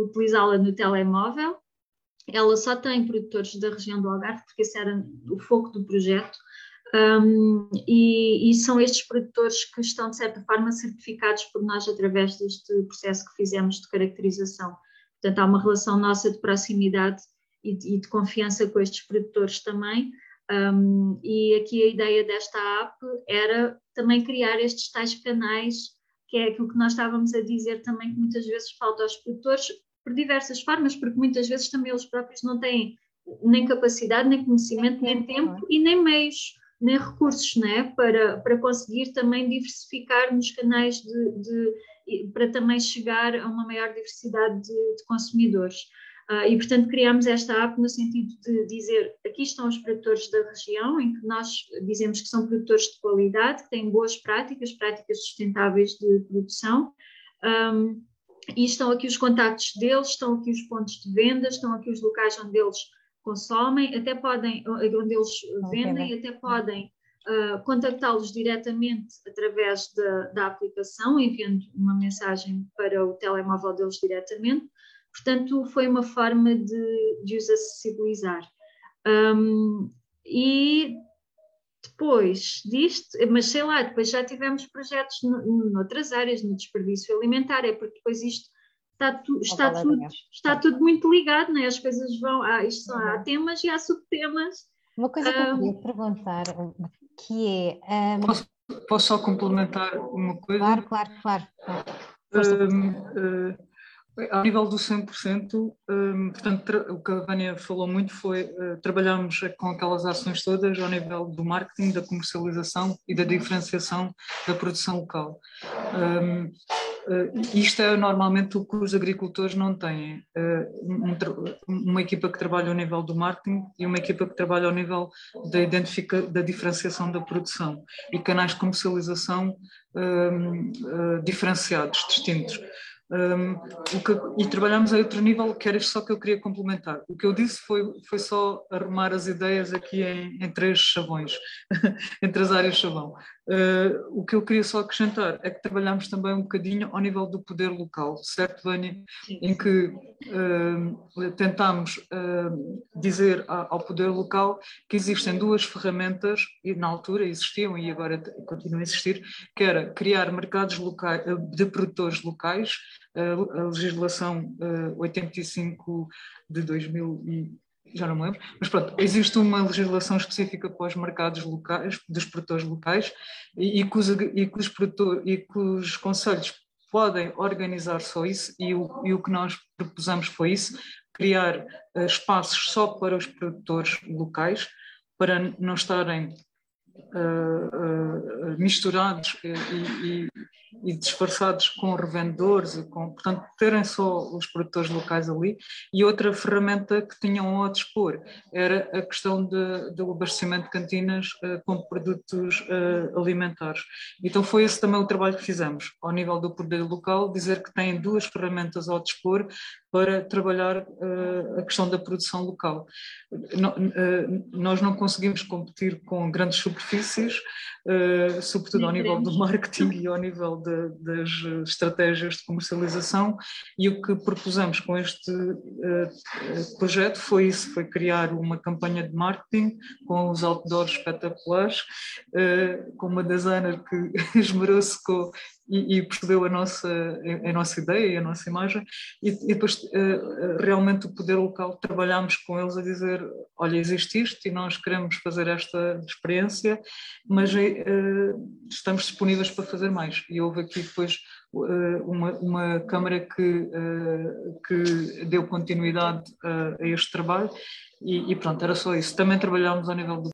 utilizá-la no telemóvel. Ela só tem produtores da região do Algarve, porque esse era o foco do projeto, um, e, e, são estes produtores que estão, de certa forma, certificados por nós através deste processo que fizemos de caracterização. Portanto, há uma relação nossa de proximidade e de, e de confiança com estes produtores também. Um, e aqui a ideia desta app era também criar estes tais canais, que é aquilo que nós estávamos a dizer também, que muitas vezes falta aos produtores, por diversas formas, porque muitas vezes também eles próprios não têm nem capacidade, nem conhecimento, nem tempo e nem meios, nem recursos, né, para, para conseguir também diversificar nos canais de, de para também chegar a uma maior diversidade de, de consumidores. Uh, e, portanto, criámos esta app no sentido de dizer aqui estão os produtores da região, em que nós dizemos que são produtores de qualidade, que têm boas práticas, práticas sustentáveis de produção. Um, e estão aqui os contactos deles, estão aqui os pontos de venda, estão aqui os locais onde eles consomem, até podem, onde eles vendem, até podem uh, contactá-los diretamente através da, da aplicação, enviando uma mensagem para o telemóvel deles diretamente Portanto, foi uma forma de, de os acessibilizar. Um, e depois disto, mas sei lá, depois já tivemos projetos no, noutras áreas, no desperdício alimentar, é porque depois isto está, tu, está, tudo, está tudo muito ligado, né? as coisas vão, há, isto só há uhum. temas e há subtemas. Uma coisa que eu queria perguntar, que é... Um... Posso, posso, só complementar uma coisa? Claro, claro, claro. claro. Um, uh, ao nível do 100%, um, portanto, o que a Vânia falou muito foi uh, trabalharmos com aquelas ações todas ao nível do marketing, da comercialização e da diferenciação da produção local. Um, uh, isto é normalmente o que os agricultores não têm. Um, uma equipa que trabalha ao nível do marketing e uma equipa que trabalha ao nível da, identifica, da diferenciação da produção e canais de comercialização hum, diferenciados, distintos. Um, que, e trabalhamos a outro nível, que era só que eu queria complementar. O que eu disse foi, foi só arrumar as ideias aqui em, em três chavões, em três áreas chavão. Uh, o que eu queria só acrescentar é que trabalhamos também um bocadinho ao nível do poder local, certo, Vânia? Em que uh, tentamos uh, dizer ao poder local que existem duas ferramentas, e na altura existiam e agora continuam a existir, que era criar mercados locais, de produtores locais, a legislação 85 de 2000 e já não me lembro, mas pronto, existe uma legislação específica para os mercados locais, dos produtores locais, e, e, que, os, e, os e que os conselhos podem organizar só isso, e o, e o que nós propusemos foi isso, criar uh, espaços só para os produtores locais, para não estarem uh, uh, misturados e, e, e, disfarçados com revendedores, e com, portanto, terem só os produtores locais ali. E outra ferramenta que tinham a dispor era a questão de, do abastecimento de cantinas uh, com produtos alimentares. Então foi esse também o trabalho que fizemos, ao nível do poder local, dizer que têm duas ferramentas ao dispor para trabalhar uh, a questão da produção local. No, uh, nós não conseguimos competir com grandes superfícies, uh, sobretudo ao nível do marketing e ao nível de, das estratégias de comercialização, e o que propusemos com este projeto foi isso, foi criar uma campanha de marketing com os outdoors espetaculares, com uma designer que esmerou-se com e, e percebeu a nossa, a, nossa ideia, a nossa imagem, e, e depois uh, realmente o poder local trabalhámos com eles a dizer: olha, existe isto e nós queremos fazer esta experiência, mas uh, estamos disponíveis para fazer mais. E houve aqui depois uma, uma Câmara que, que deu continuidade a, a este trabalho e, e, pronto, era só isso. Também trabalhámos ao nível do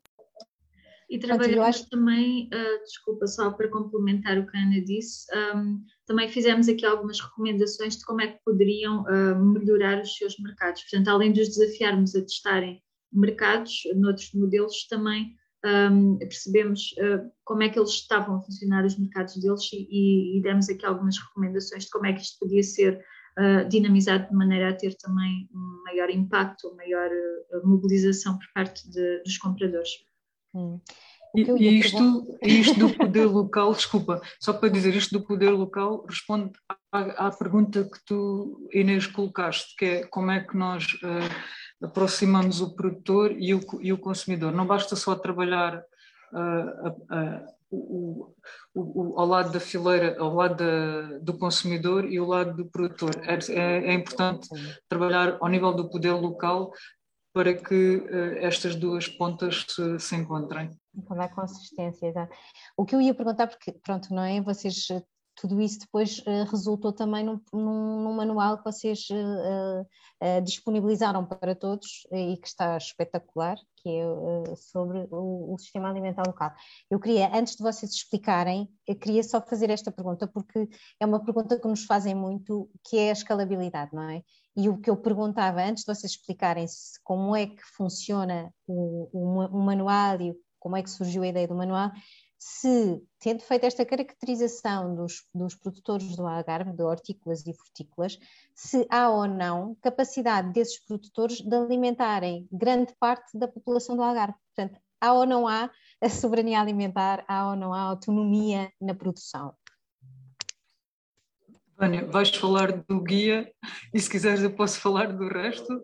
e trabalhamos acho... também, uh, desculpa, só para complementar o que a Ana disse, um, também fizemos aqui algumas recomendações de como é que poderiam uh, melhorar os seus mercados. Portanto, além de os desafiarmos a testarem mercados noutros modelos, também um, percebemos uh, como é que eles estavam a funcionar os mercados deles e, e, demos aqui algumas recomendações de como é que isto podia ser uh, dinamizado de maneira a ter também um maior impacto, maior mobilização por parte de, dos compradores. Hum. E, e isto, isto do poder local, desculpa, só para dizer, isto do poder local responde à, à pergunta que tu, Inês, colocaste, que é como é que nós uh, aproximamos o produtor e o, e o consumidor. Não basta só trabalhar uh, uh, o, o, ao lado da fileira, ao lado da, do consumidor e ao lado do produtor. É, é, é importante trabalhar ao nível do poder local para que uh, estas duas pontas se, se encontrem. Então dá consistência. Dá. O que eu ia perguntar, porque pronto, não é? Vocês eh, tudo isso depois uh, resultou também num, num, manual que vocês uh, disponibilizaram para todos e que está espetacular, que é sobre o, o, sistema alimentar local. Eu queria, antes de vocês explicarem, eu queria só fazer esta pergunta, porque é uma pergunta que nos fazem muito, que é a escalabilidade, não é? E o que eu perguntava antes de vocês explicarem como é que funciona o, o, o manual e como é que surgiu a ideia do manual, se, tendo feito esta caracterização dos, dos produtores do Algarve, de hortícolas e frutícolas, se há ou não capacidade desses produtores de alimentarem grande parte da população do Algarve. Portanto, há ou não há a soberania alimentar, há ou não há autonomia na produção. Vânia, vais falar do guia e se quiseres eu posso falar do resto.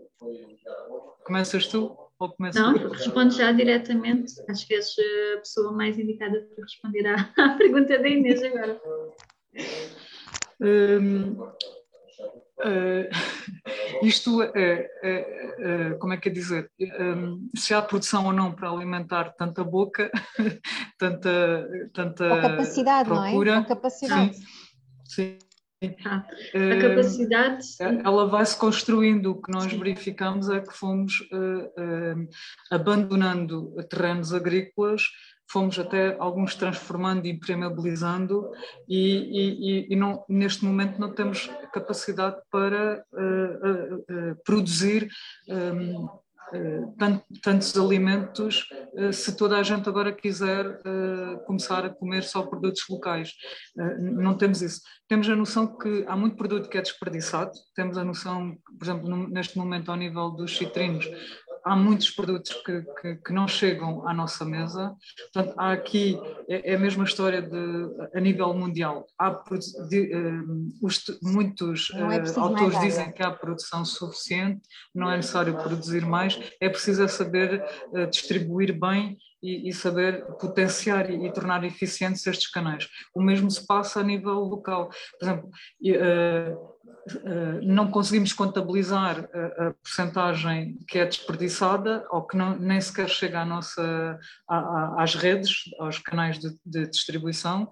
Começas tu ou começas Não, respondo já diretamente. Acho que és a pessoa mais indicada para responder à, à pergunta da Inês agora. Um, Uh, isto é, é, é, como é que é dizer, um, se há produção ou não para alimentar tanta boca, tanta, tanta a capacidade, procura. não é? A capacidade. Sim, sim. Ah, a capacidade. Uh, ela vai se construindo. O que nós verificamos é que fomos uh, uh, abandonando terrenos agrícolas, fomos até alguns transformando e impermeabilizando, e, e, e não, neste momento não temos capacidade para produzir. Um, eh, tantos alimentos eh, se toda a gente agora quiser eh, começar a comer só produtos locais. Não temos isso. Temos a noção que há muito produto que é desperdiçado, temos a noção, por exemplo, neste momento ao nível dos citrinos, há muitos produtos que, que, que, não chegam à nossa mesa. Portanto, há aqui, é, é a mesma história de, a nível mundial. Há de, uh, os, muitos uh, autores dizem que há produção suficiente, não é necessário produzir mais, é preciso é saber uh, distribuir bem e, e, saber potenciar e, e, tornar eficientes estes canais. O mesmo se passa a nível local. Por exemplo, eh, não conseguimos contabilizar a, a porcentagem que é desperdiçada ou que não, nem sequer chega à nossa, às redes, aos canais de, de distribuição.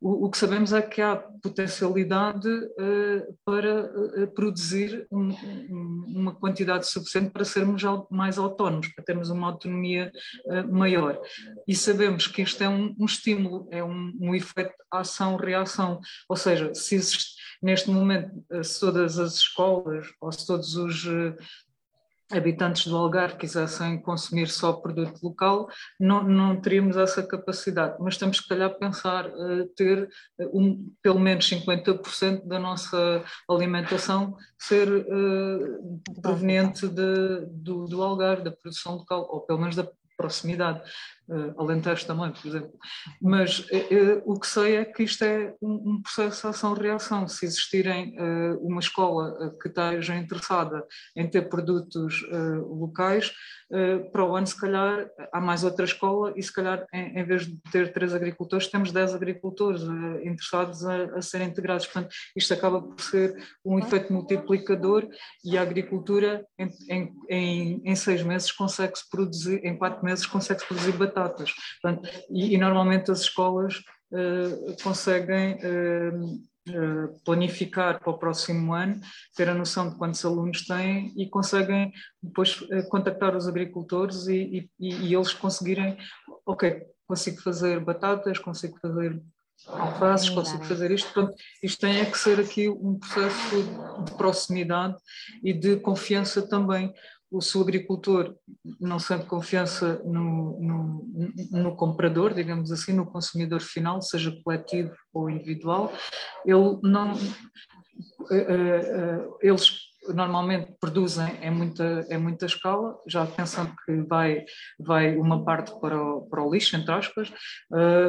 O, o, que sabemos é que há potencialidade uh, para uh, produzir um, um, uma quantidade suficiente para sermos mais autónomos, para termos uma autonomia uh, maior. E sabemos que isto é um, um estímulo, é um, um efeito ação-reação, ou seja, se existe Neste momento, eh, se todas as escolas ou se todos os eh, habitantes do Algarve quisessem consumir só produto local, não, não teríamos essa capacidade. Mas temos, que calhar, pensar uh, ter um, pelo menos 50% da nossa alimentação ser uh, proveniente de, do, do Algarve, da produção local, ou pelo menos da proximidade. Uh, Alentejo também, por exemplo. Mas uh, o que sei é que isto é um, um processo de ação-reação. Se existirem uma escola que esteja interessada em ter produtos locais, para o ano, se calhar, há mais outra escola e, se calhar, em, em vez de ter três agricultores, temos dez agricultores interessados a, a serem integrados. Portanto, isto acaba por ser um efeito multiplicador e a agricultura, em, em, em, seis meses, consegue-se produzir, em quatro meses, consegue-se produzir batatas. Portanto, e, e, normalmente as escolas uh, conseguem uh, uh, planificar para o próximo ano, ter a noção de quantos alunos têm e conseguem depois contactar os agricultores e, e, e eles conseguirem, ok, consigo fazer batatas, consigo fazer alfaces, consigo fazer isto. Portanto, isto tem é que ser aqui um processo de proximidade e de confiança também, o seu agricultor não sente confiança no, no, no, comprador, digamos assim, no consumidor final, seja coletivo ou individual, ele não, eh, eh, eh, eles normalmente produzem em muita, em muita escala, já pensando que vai, vai uma parte para o, para o lixo, entre aspas,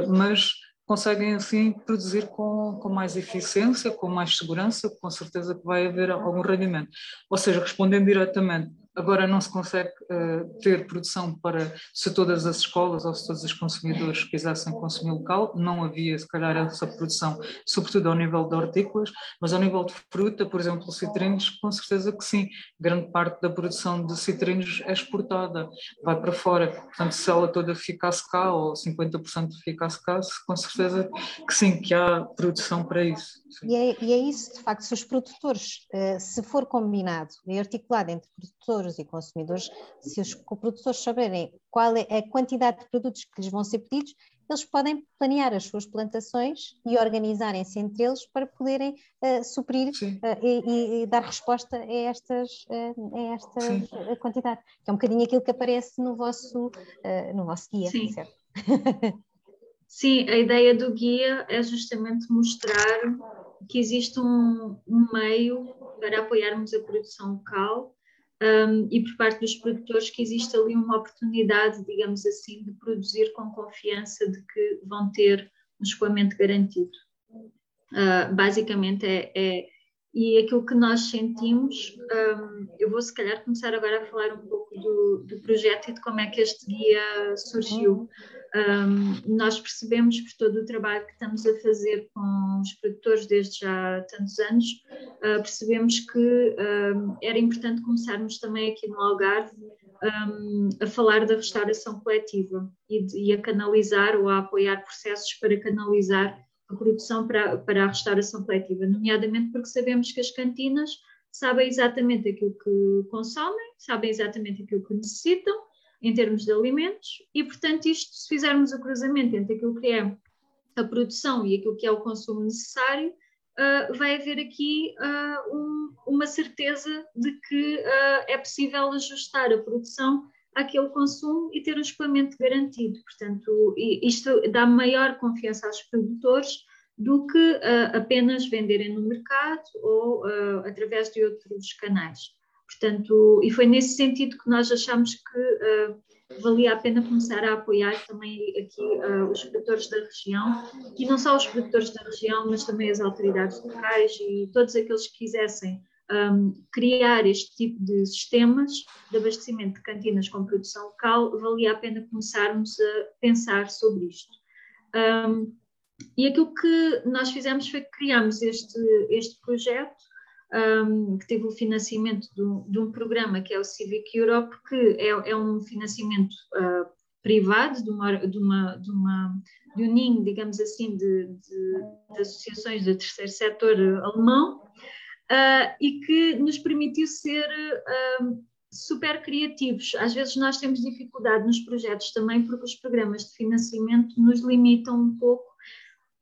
mas conseguem assim produzir com, com mais eficiência, com mais segurança, com certeza que vai haver algum rendimento. Ou seja, respondendo diretamente, Agora não se consegue uh, ter produção para se todas as escolas ou se todos os consumidores quisessem consumir local, não havia se calhar essa produção, sobretudo ao nível de hortícolas, mas ao nível de fruta, por exemplo, citrinos, com certeza que sim. Grande parte da produção de citrinos é exportada, vai para fora. Portanto, se ela toda ficasse cá, ou 50% ficasse cá, com certeza que sim, que há produção para isso. E é, e é, isso, de facto, se os produtores, uh, se for combinado e articulado entre produtores produtores e consumidores, se os produtores saberem qual é a quantidade de produtos que lhes vão ser pedidos, eles podem planear as suas plantações e organizarem-se entre eles para poderem uh, suprir uh, e, e, dar resposta a estas, uh, a esta quantidade, que é um bocadinho aquilo que aparece no vosso, no vosso guia, Sim. certo? Sim, a ideia do guia é justamente mostrar que existe um, um meio para apoiarmos a produção local um, e por parte dos produtores que existe ali uma oportunidade, digamos assim, de produzir com confiança de que vão ter um escoamento garantido. Uh, basicamente é, é, e aquilo que nós sentimos, um, eu vou se calhar começar agora a falar um pouco do, do projeto e de como é que este guia surgiu. Um, nós percebemos por todo o trabalho que estamos a fazer com os produtores desde já tantos anos, uh, percebemos que um, era importante começarmos também aqui no Algarve um, a falar da restauração coletiva e, de, e, a canalizar ou a apoiar processos para canalizar a produção para, para a restauração coletiva, nomeadamente porque sabemos que as cantinas sabem exatamente aquilo que consomem, sabem exatamente aquilo que necessitam em termos de alimentos, e portanto, isto, se fizermos o cruzamento entre aquilo que é a produção e aquilo que é o consumo necessário, uh, vai haver aqui uh, um, uma certeza de que uh, é possível ajustar a produção àquele consumo e ter um escoamento garantido. Portanto, isto dá maior confiança aos produtores do que apenas venderem no mercado ou através de outros canais. Portanto, e foi nesse sentido que nós achamos que uh, valia a pena começar a apoiar também aqui uh, os produtores da região, e não só os produtores da região, mas também as autoridades locais e todos aqueles que quisessem um, criar este tipo de sistemas de abastecimento de cantinas com produção local, valia a pena começarmos a pensar sobre isto. Um, e aquilo que nós fizemos foi que criámos este, este projeto um, que teve o financiamento de um programa que é o Civic Europe, que é, é um financiamento uh, privado de uma, de uma, de uma de um ninho, digamos assim, de, de, de associações do terceiro setor alemão uh, e que nos permitiu ser uh, super criativos. Às vezes nós temos dificuldade nos projetos também porque os programas de financiamento nos limitam um pouco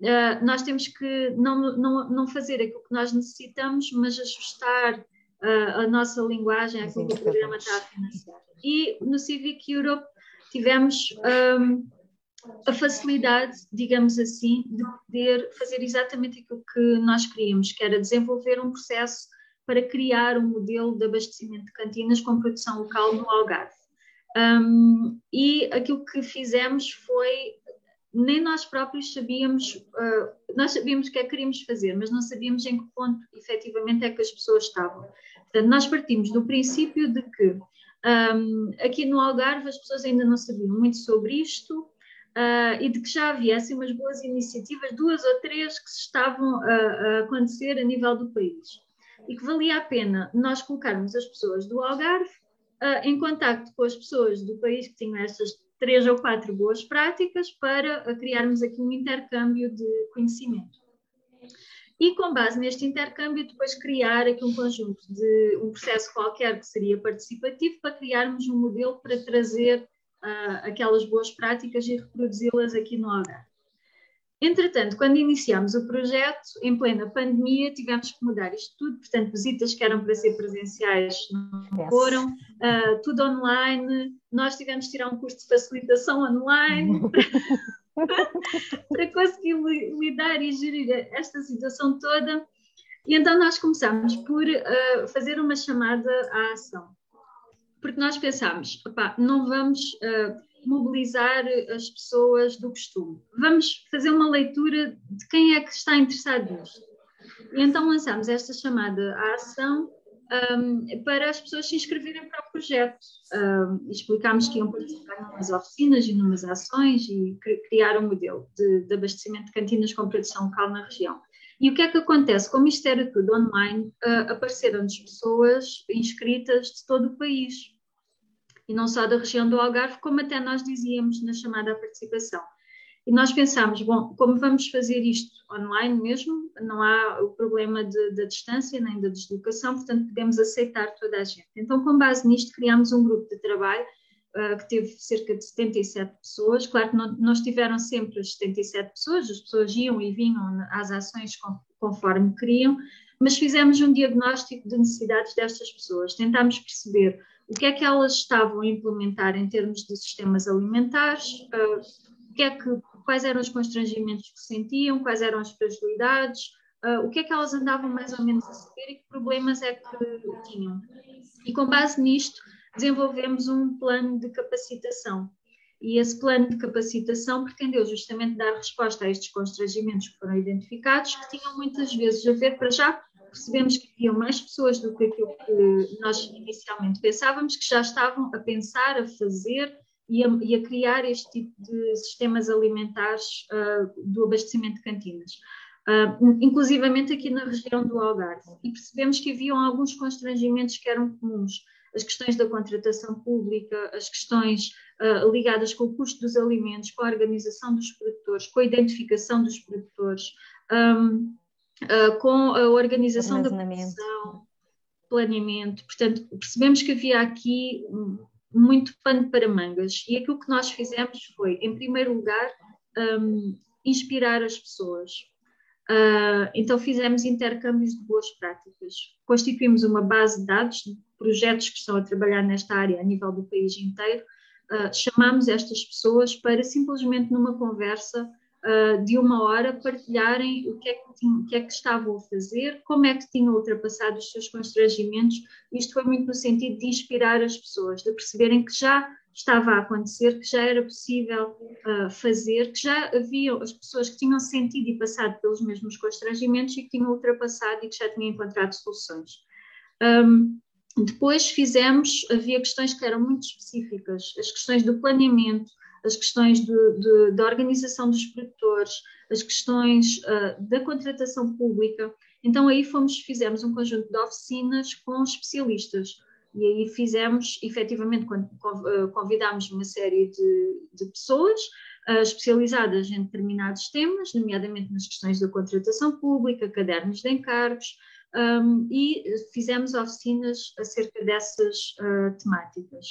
uh, nós temos que não, não, não fazer aquilo que nós necessitamos, mas ajustar uh, a nossa linguagem àquilo que o programa está a financiar. E no Civic Europe tivemos um, a facilidade, digamos assim, de poder fazer exatamente aquilo que nós queríamos, que era desenvolver um processo para criar um modelo de abastecimento de cantinas com produção local no Algarve. Um, e aquilo que fizemos foi nem nós próprios sabíamos, uh, nós sabíamos o que é que queríamos fazer, mas não sabíamos em que ponto efetivamente é que as pessoas estavam. Portanto, nós partimos do princípio de que um, aqui no Algarve as pessoas ainda não sabiam muito sobre isto uh, e de que já havia assim, umas boas iniciativas, duas ou três que estavam a, a acontecer a nível do país e que valia a pena nós colocarmos as pessoas do Algarve uh, em contacto com as pessoas do país que tinham estas três ou quatro boas práticas para criarmos aqui um intercâmbio de conhecimento. E com base neste intercâmbio, depois criar aqui um conjunto de um processo qualquer que seria participativo para criarmos um modelo para trazer uh, aquelas boas práticas e reproduzi-las aqui no Algarve. Entretanto, quando iniciámos o projeto, em plena pandemia, tivemos que mudar isto tudo, portanto, visitas que eram para ser presenciais não foram, uh, tudo online, nós tivemos que tirar um curso de facilitação online para, conseguir lidar e gerir esta situação toda. E então nós começámos por uh, fazer uma chamada à ação, porque nós pensámos, não vamos... Uh, mobilizar as pessoas do costume. Vamos fazer uma leitura de quem é que está interessado nisto. E então lançámos esta chamada à ação um, para as pessoas se inscreverem para o projeto. Um, explicámos que iam participar em umas oficinas e numas ações e criar um modelo de, de abastecimento de cantinas com produção local na região. E o que é que acontece? Como isto era tudo online, uh, apareceram-nos pessoas inscritas de todo o país e não só da região do Algarve, como até nós dizíamos na chamada participação. E nós pensámos, bom, como vamos fazer isto online mesmo, não há o problema de, da distância nem da deslocação, portanto podemos aceitar toda a gente. Então, com base nisto, criámos um grupo de trabalho uh, que teve cerca de 77 pessoas. Claro que não, não estiveram sempre as 77 pessoas, as pessoas iam e vinham às ações conforme queriam, mas fizemos um diagnóstico de necessidades destas pessoas, tentámos perceber o que é que elas estavam a implementar em termos de sistemas alimentares, uh, que é que, quais eram os constrangimentos que sentiam, quais eram as fragilidades, uh, o que é que elas andavam mais ou menos a seguir e que problemas é que tinham. E com base nisto, desenvolvemos um plano de capacitação. E esse plano de capacitação pretendeu justamente dar resposta a estes constrangimentos que foram identificados, que tinham muitas vezes a ver, para já, percebemos que havia mais pessoas do que aquilo que nós inicialmente pensávamos, que já estavam a pensar, a fazer e a, e a criar este tipo de sistemas alimentares uh, do abastecimento de cantinas. Uh, inclusivamente aqui na região do Algarve. E percebemos que haviam alguns constrangimentos que eram comuns. As questões da contratação pública, as questões uh, ligadas com o custo dos alimentos, com a organização dos produtores, com a identificação dos produtores. Um, uh, com a organização da produção, planeamento. Portanto, percebemos que havia aqui muito pano para mangas e aquilo que nós fizemos foi, em primeiro lugar, um, inspirar as pessoas. Uh, então fizemos intercâmbios de boas práticas, constituímos uma base de dados de projetos que estão a trabalhar nesta área a nível do país inteiro, uh, chamamos estas pessoas para simplesmente numa conversa uh, de uma hora partilharem o que, é que tinham, o que é que estavam a fazer, como é que tinham ultrapassado os seus constrangimentos. Isto foi muito no sentido de inspirar as pessoas, de perceberem que já estava a acontecer, que já era possível uh, fazer, que já haviam as pessoas que tinham sentido e passado pelos mesmos constrangimentos e que tinham ultrapassado e que já tinham encontrado soluções. Um, depois fizemos, havia questões que eram muito específicas, as questões do planeamento, as questões da organização dos produtores, as questões uh, da contratação pública. Então aí fomos, fizemos um conjunto de oficinas com especialistas e aí fizemos, efetivamente, ah, convidámos uma série de, de pessoas uh, especializadas em determinados temas, nomeadamente nas questões da contratação pública, cadernos de encargos, um, e fizemos oficinas acerca dessas uh, temáticas.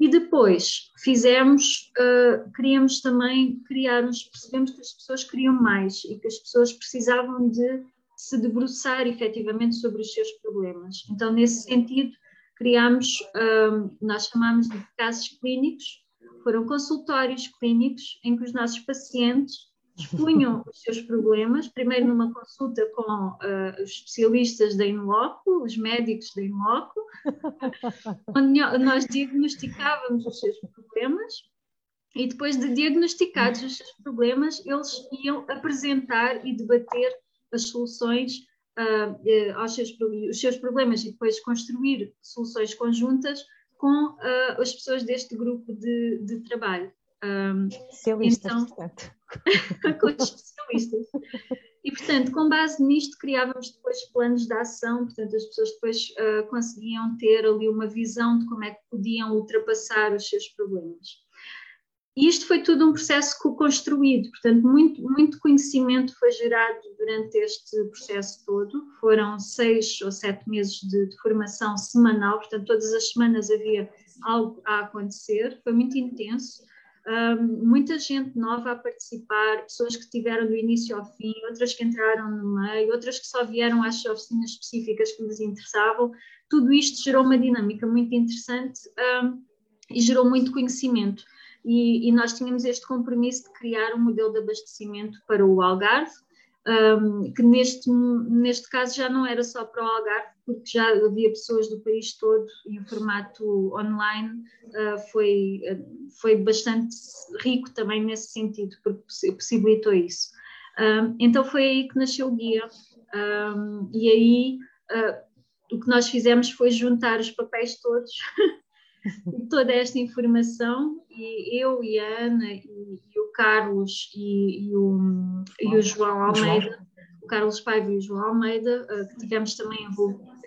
E depois fizemos, uh, queríamos também criar, percebemos que as pessoas queriam mais e que as pessoas precisavam de se debruçar efetivamente sobre os seus problemas. Então, nesse sentido, criámos, uh, nós chamamos de casos clínicos, foram consultórios clínicos em que os nossos pacientes expunham os seus problemas, primeiro numa consulta com uh, os especialistas da Inloco, os médicos da Inloco, onde nós diagnosticávamos os seus problemas e depois de diagnosticados os seus problemas, eles iam apresentar e debater as soluções uh, aos seus, os seus problemas e depois construir soluções conjuntas com uh, as pessoas deste grupo de, de trabalho. Um, especialistas, então, portanto. especialistas. E, portanto, com base nisto, criávamos depois planos de ação, portanto, as pessoas depois uh, conseguiam ter ali uma visão de como é que podiam ultrapassar os seus problemas. E isto foi tudo um processo construído, portanto, muito, muito conhecimento foi gerado durante este processo todo. Foram seis ou sete meses de, de, formação semanal, portanto, todas as semanas havia algo a acontecer, foi muito intenso. Um, muita gente nova a participar, pessoas que tiveram do início ao fim, outras que entraram no meio, outras que só vieram às oficinas específicas que lhes interessavam. Tudo isto gerou uma dinâmica muito interessante um, e gerou muito conhecimento e, e, nós tínhamos este compromisso de criar um modelo de abastecimento para o Algarve, um, que neste, neste caso já não era só para o Algarve, porque já havia pessoas do país todo e o formato online uh, foi, uh, foi bastante rico também nesse sentido, porque possibilitou isso. Um, então foi aí que nasceu o guia, um, e aí uh, o que nós fizemos foi juntar os papéis todos toda esta informação e eu e a Ana e, Carlos e, e, o, e o João Almeida, o Carlos Paiva e o João Almeida, uh, que tivemos também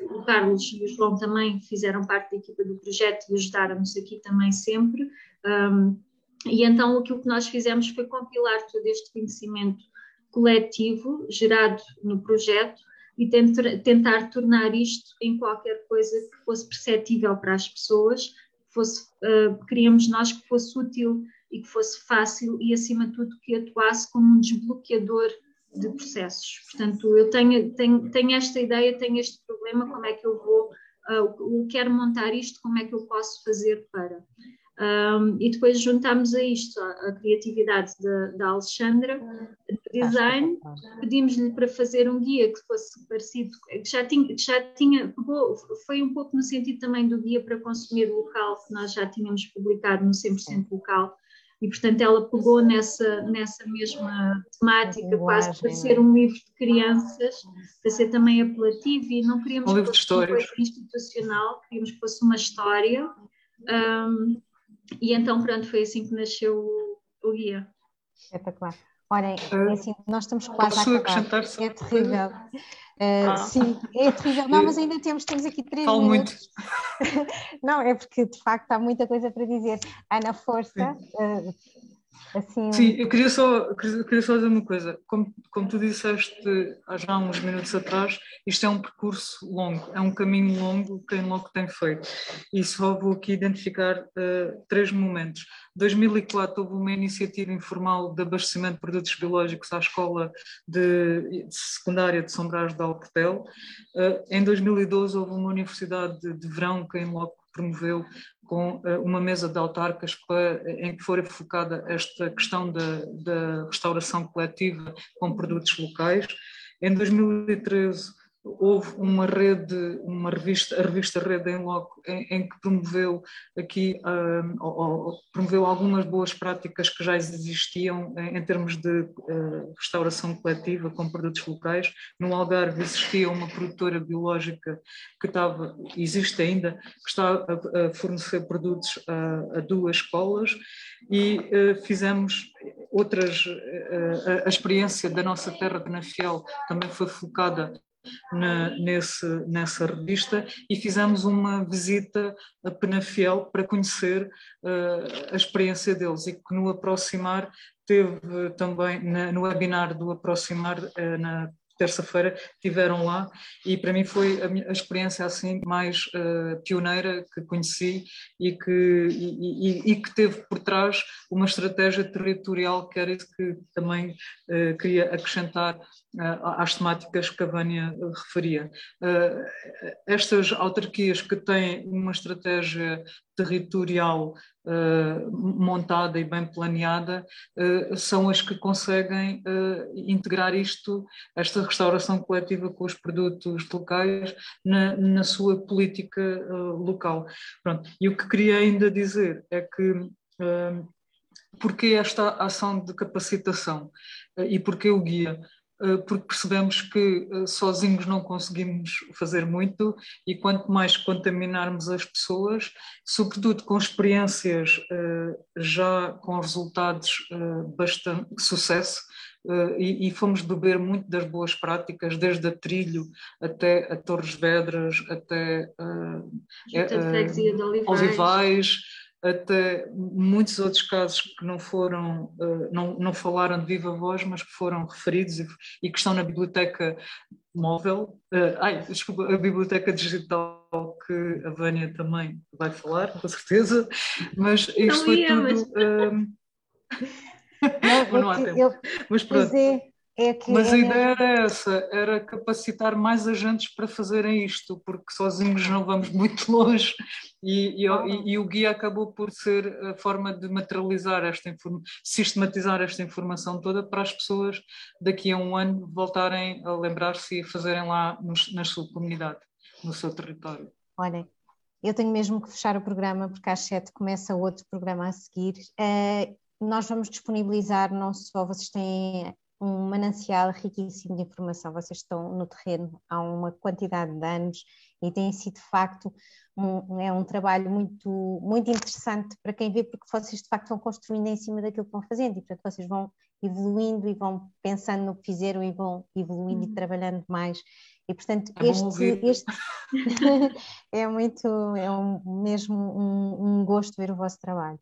o Carlos e o João também fizeram parte da equipa do projeto e ajudaram-nos aqui também sempre. Um, e então o que nós fizemos foi compilar todo este conhecimento coletivo gerado no projeto e tentar tornar isto em qualquer coisa que fosse perceptível para as pessoas fosse, uh, queríamos nós que fosse útil e que fosse fácil e, acima de tudo, que atuasse como um desbloqueador de processos. Portanto, eu tenho, tenho, tenho esta ideia, tenho este problema, como é que eu vou, uh, quero montar isto, como é que eu posso fazer para. Um, e depois juntámos a isto a, a criatividade da Alexandra, design, pedimos-lhe para fazer um guia que fosse parecido, que já tinha, que já tinha, foi um pouco no sentido também do guia para consumir local, que nós já tínhamos publicado no 100% local, e portanto ela pegou nessa, nessa mesma temática, quase para ser um livro de crianças, para ser também apelativo, e não queríamos um que fosse uma coisa institucional, queríamos que fosse uma história. Um, e então, pronto, foi assim que nasceu o, o guia. Espetacular. Olhem, é assim, nós estamos quase a acabar. É terrível. Uh, ah. Sim, é terrível. Não, mas ainda temos, temos aqui três Falo minutos. muito. Não, é porque de facto há muita coisa para dizer. Ana Força, uh, Assim... Sim, eu queria só, queria só dizer uma coisa. Como, como tu disseste há já uns minutos atrás, isto é um percurso longo, é um caminho longo que a Inloco tem feito. E só vou aqui identificar uh, três momentos. 2004 houve uma iniciativa informal de abastecimento de produtos biológicos à escola de, de secundária de São Brás de Alportel. Uh, em 2012 houve uma universidade de, de verão que a Inloco promoveu com eh, uma mesa de autarcas para, em que fora focada esta questão da restauração coletiva com produtos locais. Em 2013 houve uma rede, uma revista, a revista Rede em Loco, em, em que promoveu aqui, uh, ou, promoveu algumas boas práticas que já existiam em, em termos de uh, restauração coletiva com produtos locais. No Algarve existia uma produtora biológica que estava, existe ainda, que está a, a fornecer produtos a, a, duas escolas e uh, fizemos outras, a, a experiência da nossa terra de Nafiel também foi focada na, nesse, nessa revista e fizemos uma visita a Penafiel para conhecer uh, a experiência deles e que no Aproximar teve também, na, no webinar do Aproximar, uh, na terça-feira tiveram lá e para mim foi a, minha, a experiência assim mais uh, pioneira que conheci e que, e, e, e, que teve por trás uma estratégia territorial que era isso que também uh, queria acrescentar às temáticas que a Vânia referia. estas autarquias que têm uma estratégia territorial montada e bem planeada são as que conseguem integrar isto, esta restauração coletiva com os produtos locais na, na sua política local. Pronto. E o que queria ainda dizer é que porque esta ação de capacitação e porque o guia? Eh, porque percebemos que eh, sozinhos não conseguimos fazer muito e quanto mais contaminarmos as pessoas, sobretudo com experiências eh, já com resultados bastante sucesso, e, fomos beber muito das boas práticas, desde a Trilho até a Torres Vedras, até uh, uh, Olivais até muitos outros casos que não foram, eh, não, não falaram de viva voz, mas que foram referidos e, e que estão na biblioteca móvel, uh, ai, desculpa, a biblioteca digital que a Vânia também vai falar, com certeza, mas isto foi tudo... Mas... Uh, não, não há tempo. Eu, mas pronto. É, é que Mas a ideia era essa, era capacitar mais agentes para fazerem isto, porque sozinhos não vamos muito longe e, e, e, e o guia acabou por ser a forma de materializar esta informação, sistematizar esta informação toda para as pessoas daqui a um ano voltarem a lembrar-se e fazerem lá nos, na sua comunidade, no seu território. Olhem, eu tenho mesmo que fechar o programa porque às sete começa outro programa a seguir. Uh, nós vamos disponibilizar não só vocês têm um manancial riquíssimo de informação. Vocês estão no terreno há uma quantidade de anos e tem sido de facto um, é um trabalho muito, muito interessante para quem vê, porque vocês de facto vão construindo em cima daquilo que vão fazendo e portanto vocês vão evoluindo e vão pensando no que fizeram e vão evoluindo uhum. e trabalhando mais. E portanto é este, este é muito, é um, mesmo um, um gosto ver o vosso trabalho.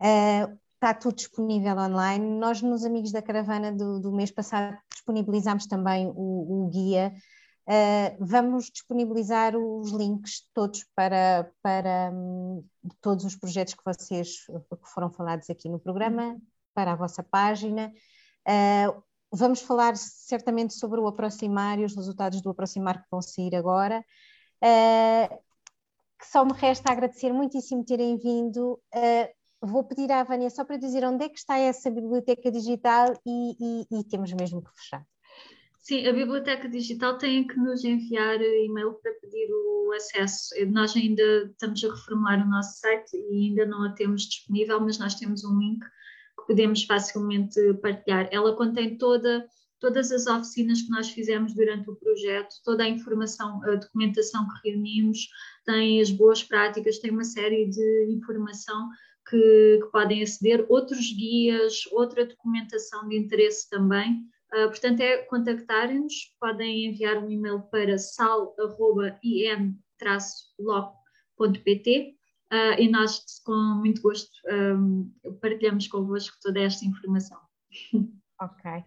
Uh, está tudo disponível online. Nós, nos Amigos da Caravana do, do mês passado, disponibilizámos também o, o guia. Uh, vamos disponibilizar os links todos para, para um, todos os projetos que vocês que foram falados aqui no programa, para a vossa página. Uh, vamos falar certamente sobre o aproximar e os resultados do aproximar que vão sair agora. Uh, que só me resta agradecer muitíssimo terem vindo. Uh, vou pedir à Vânia só para dizer onde é que está essa biblioteca digital e, e, e temos mesmo que fechar. Sim, a biblioteca digital tem que nos enviar e-mail para pedir o acesso. Nós ainda estamos a reformular o nosso site e ainda não a temos disponível, mas nós temos um link que podemos facilmente partilhar. Ela contém toda, todas as oficinas que nós fizemos durante o projeto, toda a informação, a documentação que reunimos, tem as boas práticas, tem uma série de informação que, que podem aceder, outros guias, outra documentação de interesse também. Uh, portanto, é contactarem-nos, podem enviar um e-mail para sal.im-loc.pt uh, ah, e nós, com muito gosto, um, partilhamos convosco toda esta informação. Ok.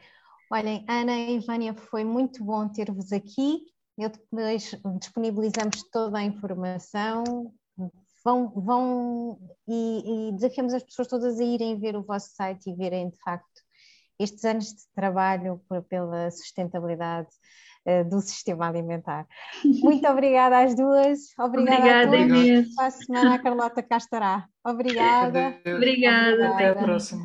Olhem, Ana e Vânia, foi muito bom ter-vos aqui. Eu depois disponibilizamos toda a informação, vão, vão e, e, desafiamos as pessoas todas a irem ver o vosso site e verem de facto estes anos de trabalho pela sustentabilidade uh, do sistema alimentar. Muito obrigada às duas, obrigada, obrigada a todos. Para a semana a Carlota cá estará. Obrigada. Obrigada. Até a próxima.